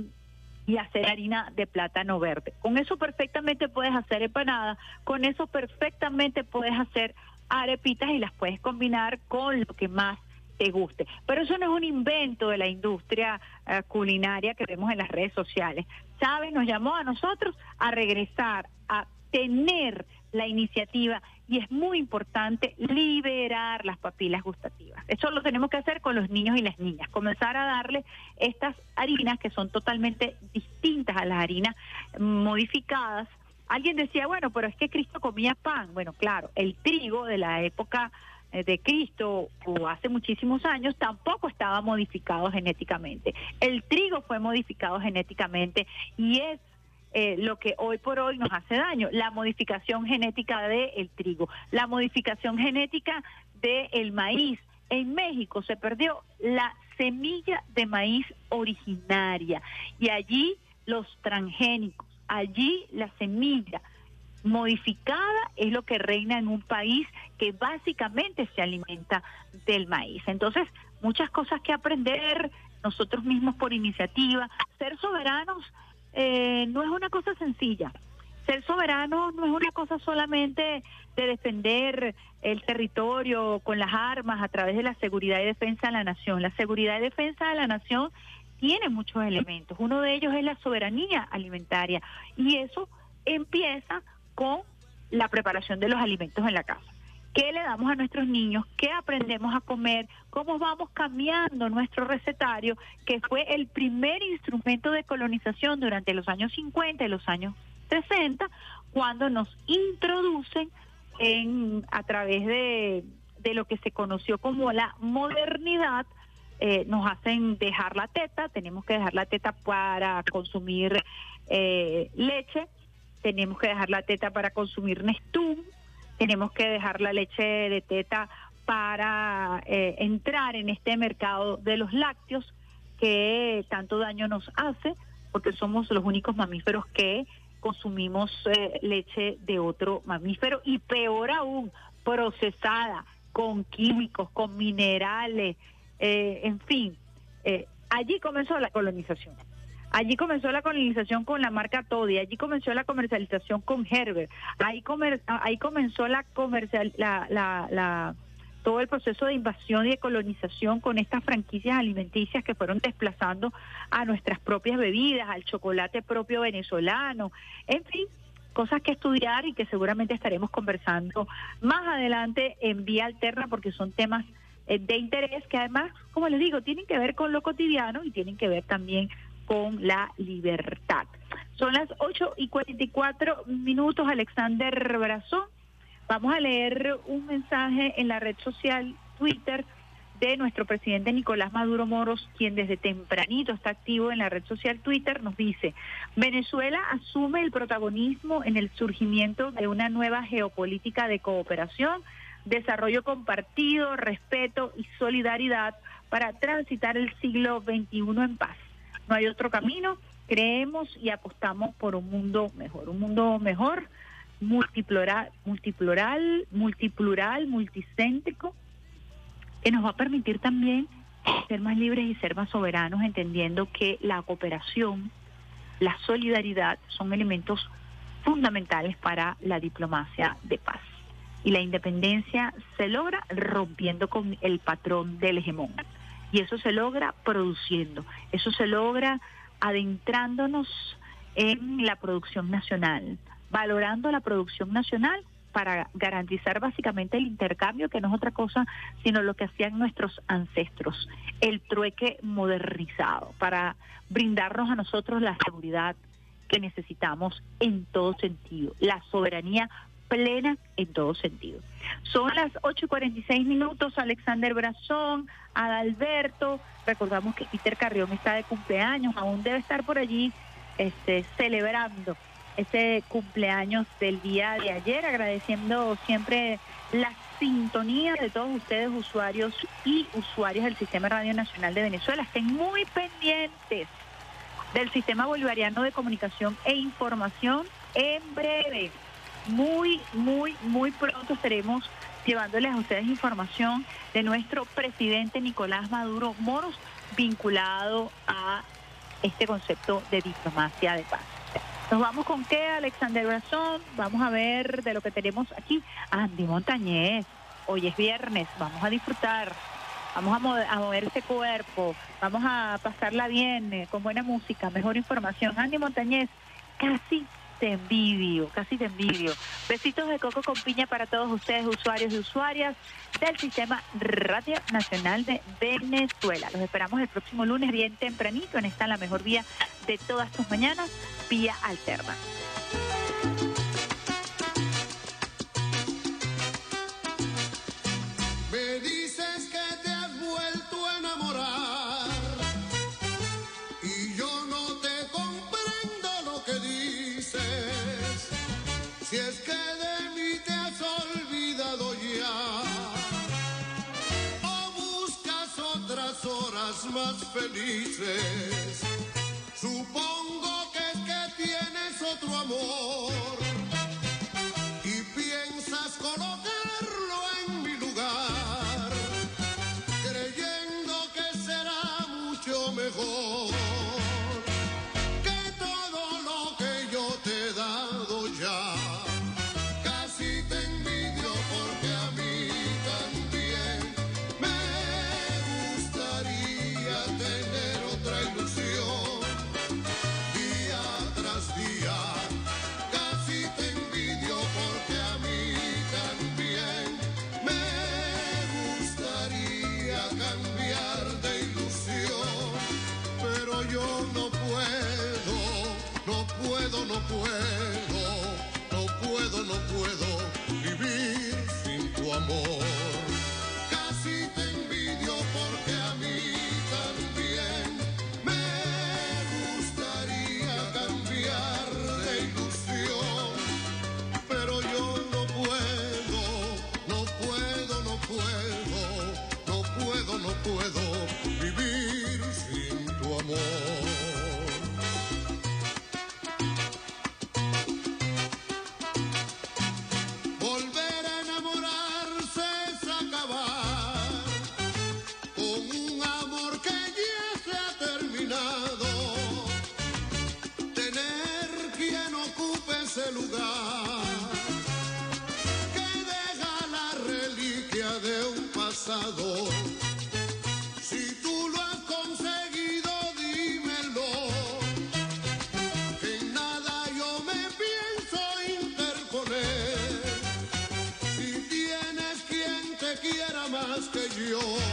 Speaker 4: y hacer harina de plátano verde. Con eso perfectamente puedes hacer empanadas, con eso perfectamente puedes hacer arepitas y las puedes combinar con lo que más te guste. Pero eso no es un invento de la industria eh, culinaria que vemos en las redes sociales. Chávez nos llamó a nosotros a regresar, a tener la iniciativa y es muy importante liberar las papilas gustativas. Eso lo tenemos que hacer con los niños y las niñas, comenzar a darle estas harinas que son totalmente distintas a las harinas modificadas Alguien decía, bueno, pero es que Cristo comía pan. Bueno, claro, el trigo de la época de Cristo o hace muchísimos años tampoco estaba modificado genéticamente. El trigo fue modificado genéticamente y es eh, lo que hoy por hoy nos hace daño, la modificación genética del trigo, la modificación genética del maíz. En México se perdió la semilla de maíz originaria y allí los transgénicos, allí la semilla modificada es lo que reina en un país que básicamente se alimenta del maíz. Entonces, muchas cosas que aprender nosotros mismos por iniciativa. Ser soberanos eh, no es una cosa sencilla. Ser soberano no es una cosa solamente de defender el territorio con las armas a través de la seguridad y defensa de la nación. La seguridad y defensa de la nación tiene muchos elementos. Uno de ellos es la soberanía alimentaria y eso empieza con la preparación de los alimentos en la casa. ¿Qué le damos a nuestros niños? ¿Qué aprendemos a comer? ¿Cómo vamos cambiando nuestro recetario, que fue el primer instrumento de colonización durante los años 50 y los años 60, cuando nos introducen en, a través de, de lo que se conoció como la modernidad, eh, nos hacen dejar la teta, tenemos que dejar la teta para consumir eh, leche, tenemos que dejar la teta para consumir Nestum, tenemos que dejar la leche de teta para eh, entrar en este mercado de los lácteos que tanto daño nos hace, porque somos los únicos mamíferos que consumimos eh, leche de otro mamífero y peor aún, procesada, con químicos, con minerales, eh, en fin. allí comenzó la colonización. Allí comenzó la colonización con la marca Toddy, allí comenzó la comercialización con Herbert, ahí, comer, ahí comenzó la comercial, la, la, la, todo el proceso de invasión y de colonización con estas franquicias alimenticias que fueron desplazando a nuestras propias bebidas, al chocolate propio venezolano, en fin, cosas que estudiar y que seguramente estaremos conversando más adelante en vía alterna porque son temas eh, de interés que además, como les digo, tienen que ver con lo cotidiano y tienen que ver también con la libertad. Son las 8 y 44 minutos, Alexander Brazón. Vamos a leer un mensaje en la red social Twitter de nuestro presidente Nicolás Maduro Moros, quien desde tempranito está activo en la red social Twitter, nos dice, Venezuela asume el protagonismo en el surgimiento de una nueva geopolítica de cooperación, desarrollo compartido, respeto y solidaridad para transitar el siglo XXI en paz. No hay otro camino. Creemos y apostamos por un mundo mejor, un mundo mejor, multiplural, multiplural, multiplural, multicéntrico, que nos va a permitir también ser más libres y ser más soberanos, entendiendo que la cooperación, la solidaridad son elementos fundamentales para la diplomacia de paz. Y la independencia se logra rompiendo con el patrón del hegemón. Y eso se logra produciendo, eso se logra adentrándonos en la producción nacional, valorando la producción nacional para garantizar básicamente el intercambio, que no es otra cosa sino lo que hacían nuestros ancestros, el trueque modernizado, para brindarnos a nosotros la seguridad que necesitamos en todo sentido, la soberanía plena en todo sentido. Son las 8 y 46 minutos, Alexander Brazón, Adalberto, recordamos que Peter Carrión está de cumpleaños, aún debe estar por allí este, celebrando ese cumpleaños del día de ayer, agradeciendo siempre la sintonía de todos ustedes, usuarios y usuarias del Sistema Radio Nacional de Venezuela. Estén muy pendientes del Sistema Bolivariano de Comunicación e Información en breve muy, muy, muy pronto estaremos llevándoles a ustedes información de nuestro presidente Nicolás Maduro Moros vinculado a este concepto de diplomacia de paz. Nos vamos con qué, Alexander Brazón. Vamos a ver de lo que tenemos aquí. Andy Montañez. Hoy es viernes, vamos a disfrutar. Vamos a mover, ese cuerpo, vamos a pasarla bien, eh, con buena música, mejor información. Andy Montañez, casi te envidio, casi te envidio. Besitos de coco con piña para todos ustedes, usuarios y usuarias del Sistema Radio Nacional de Venezuela. Los esperamos el próximo lunes bien tempranito en esta la mejor vía de todas tus mañanas, vía alterna.
Speaker 11: más felices. Supongo que es que tienes otro amor y piensas colocar. Si tú lo has conseguido, dímelo. Que en nada yo me pienso interponer. Si tienes quien te quiera más que yo.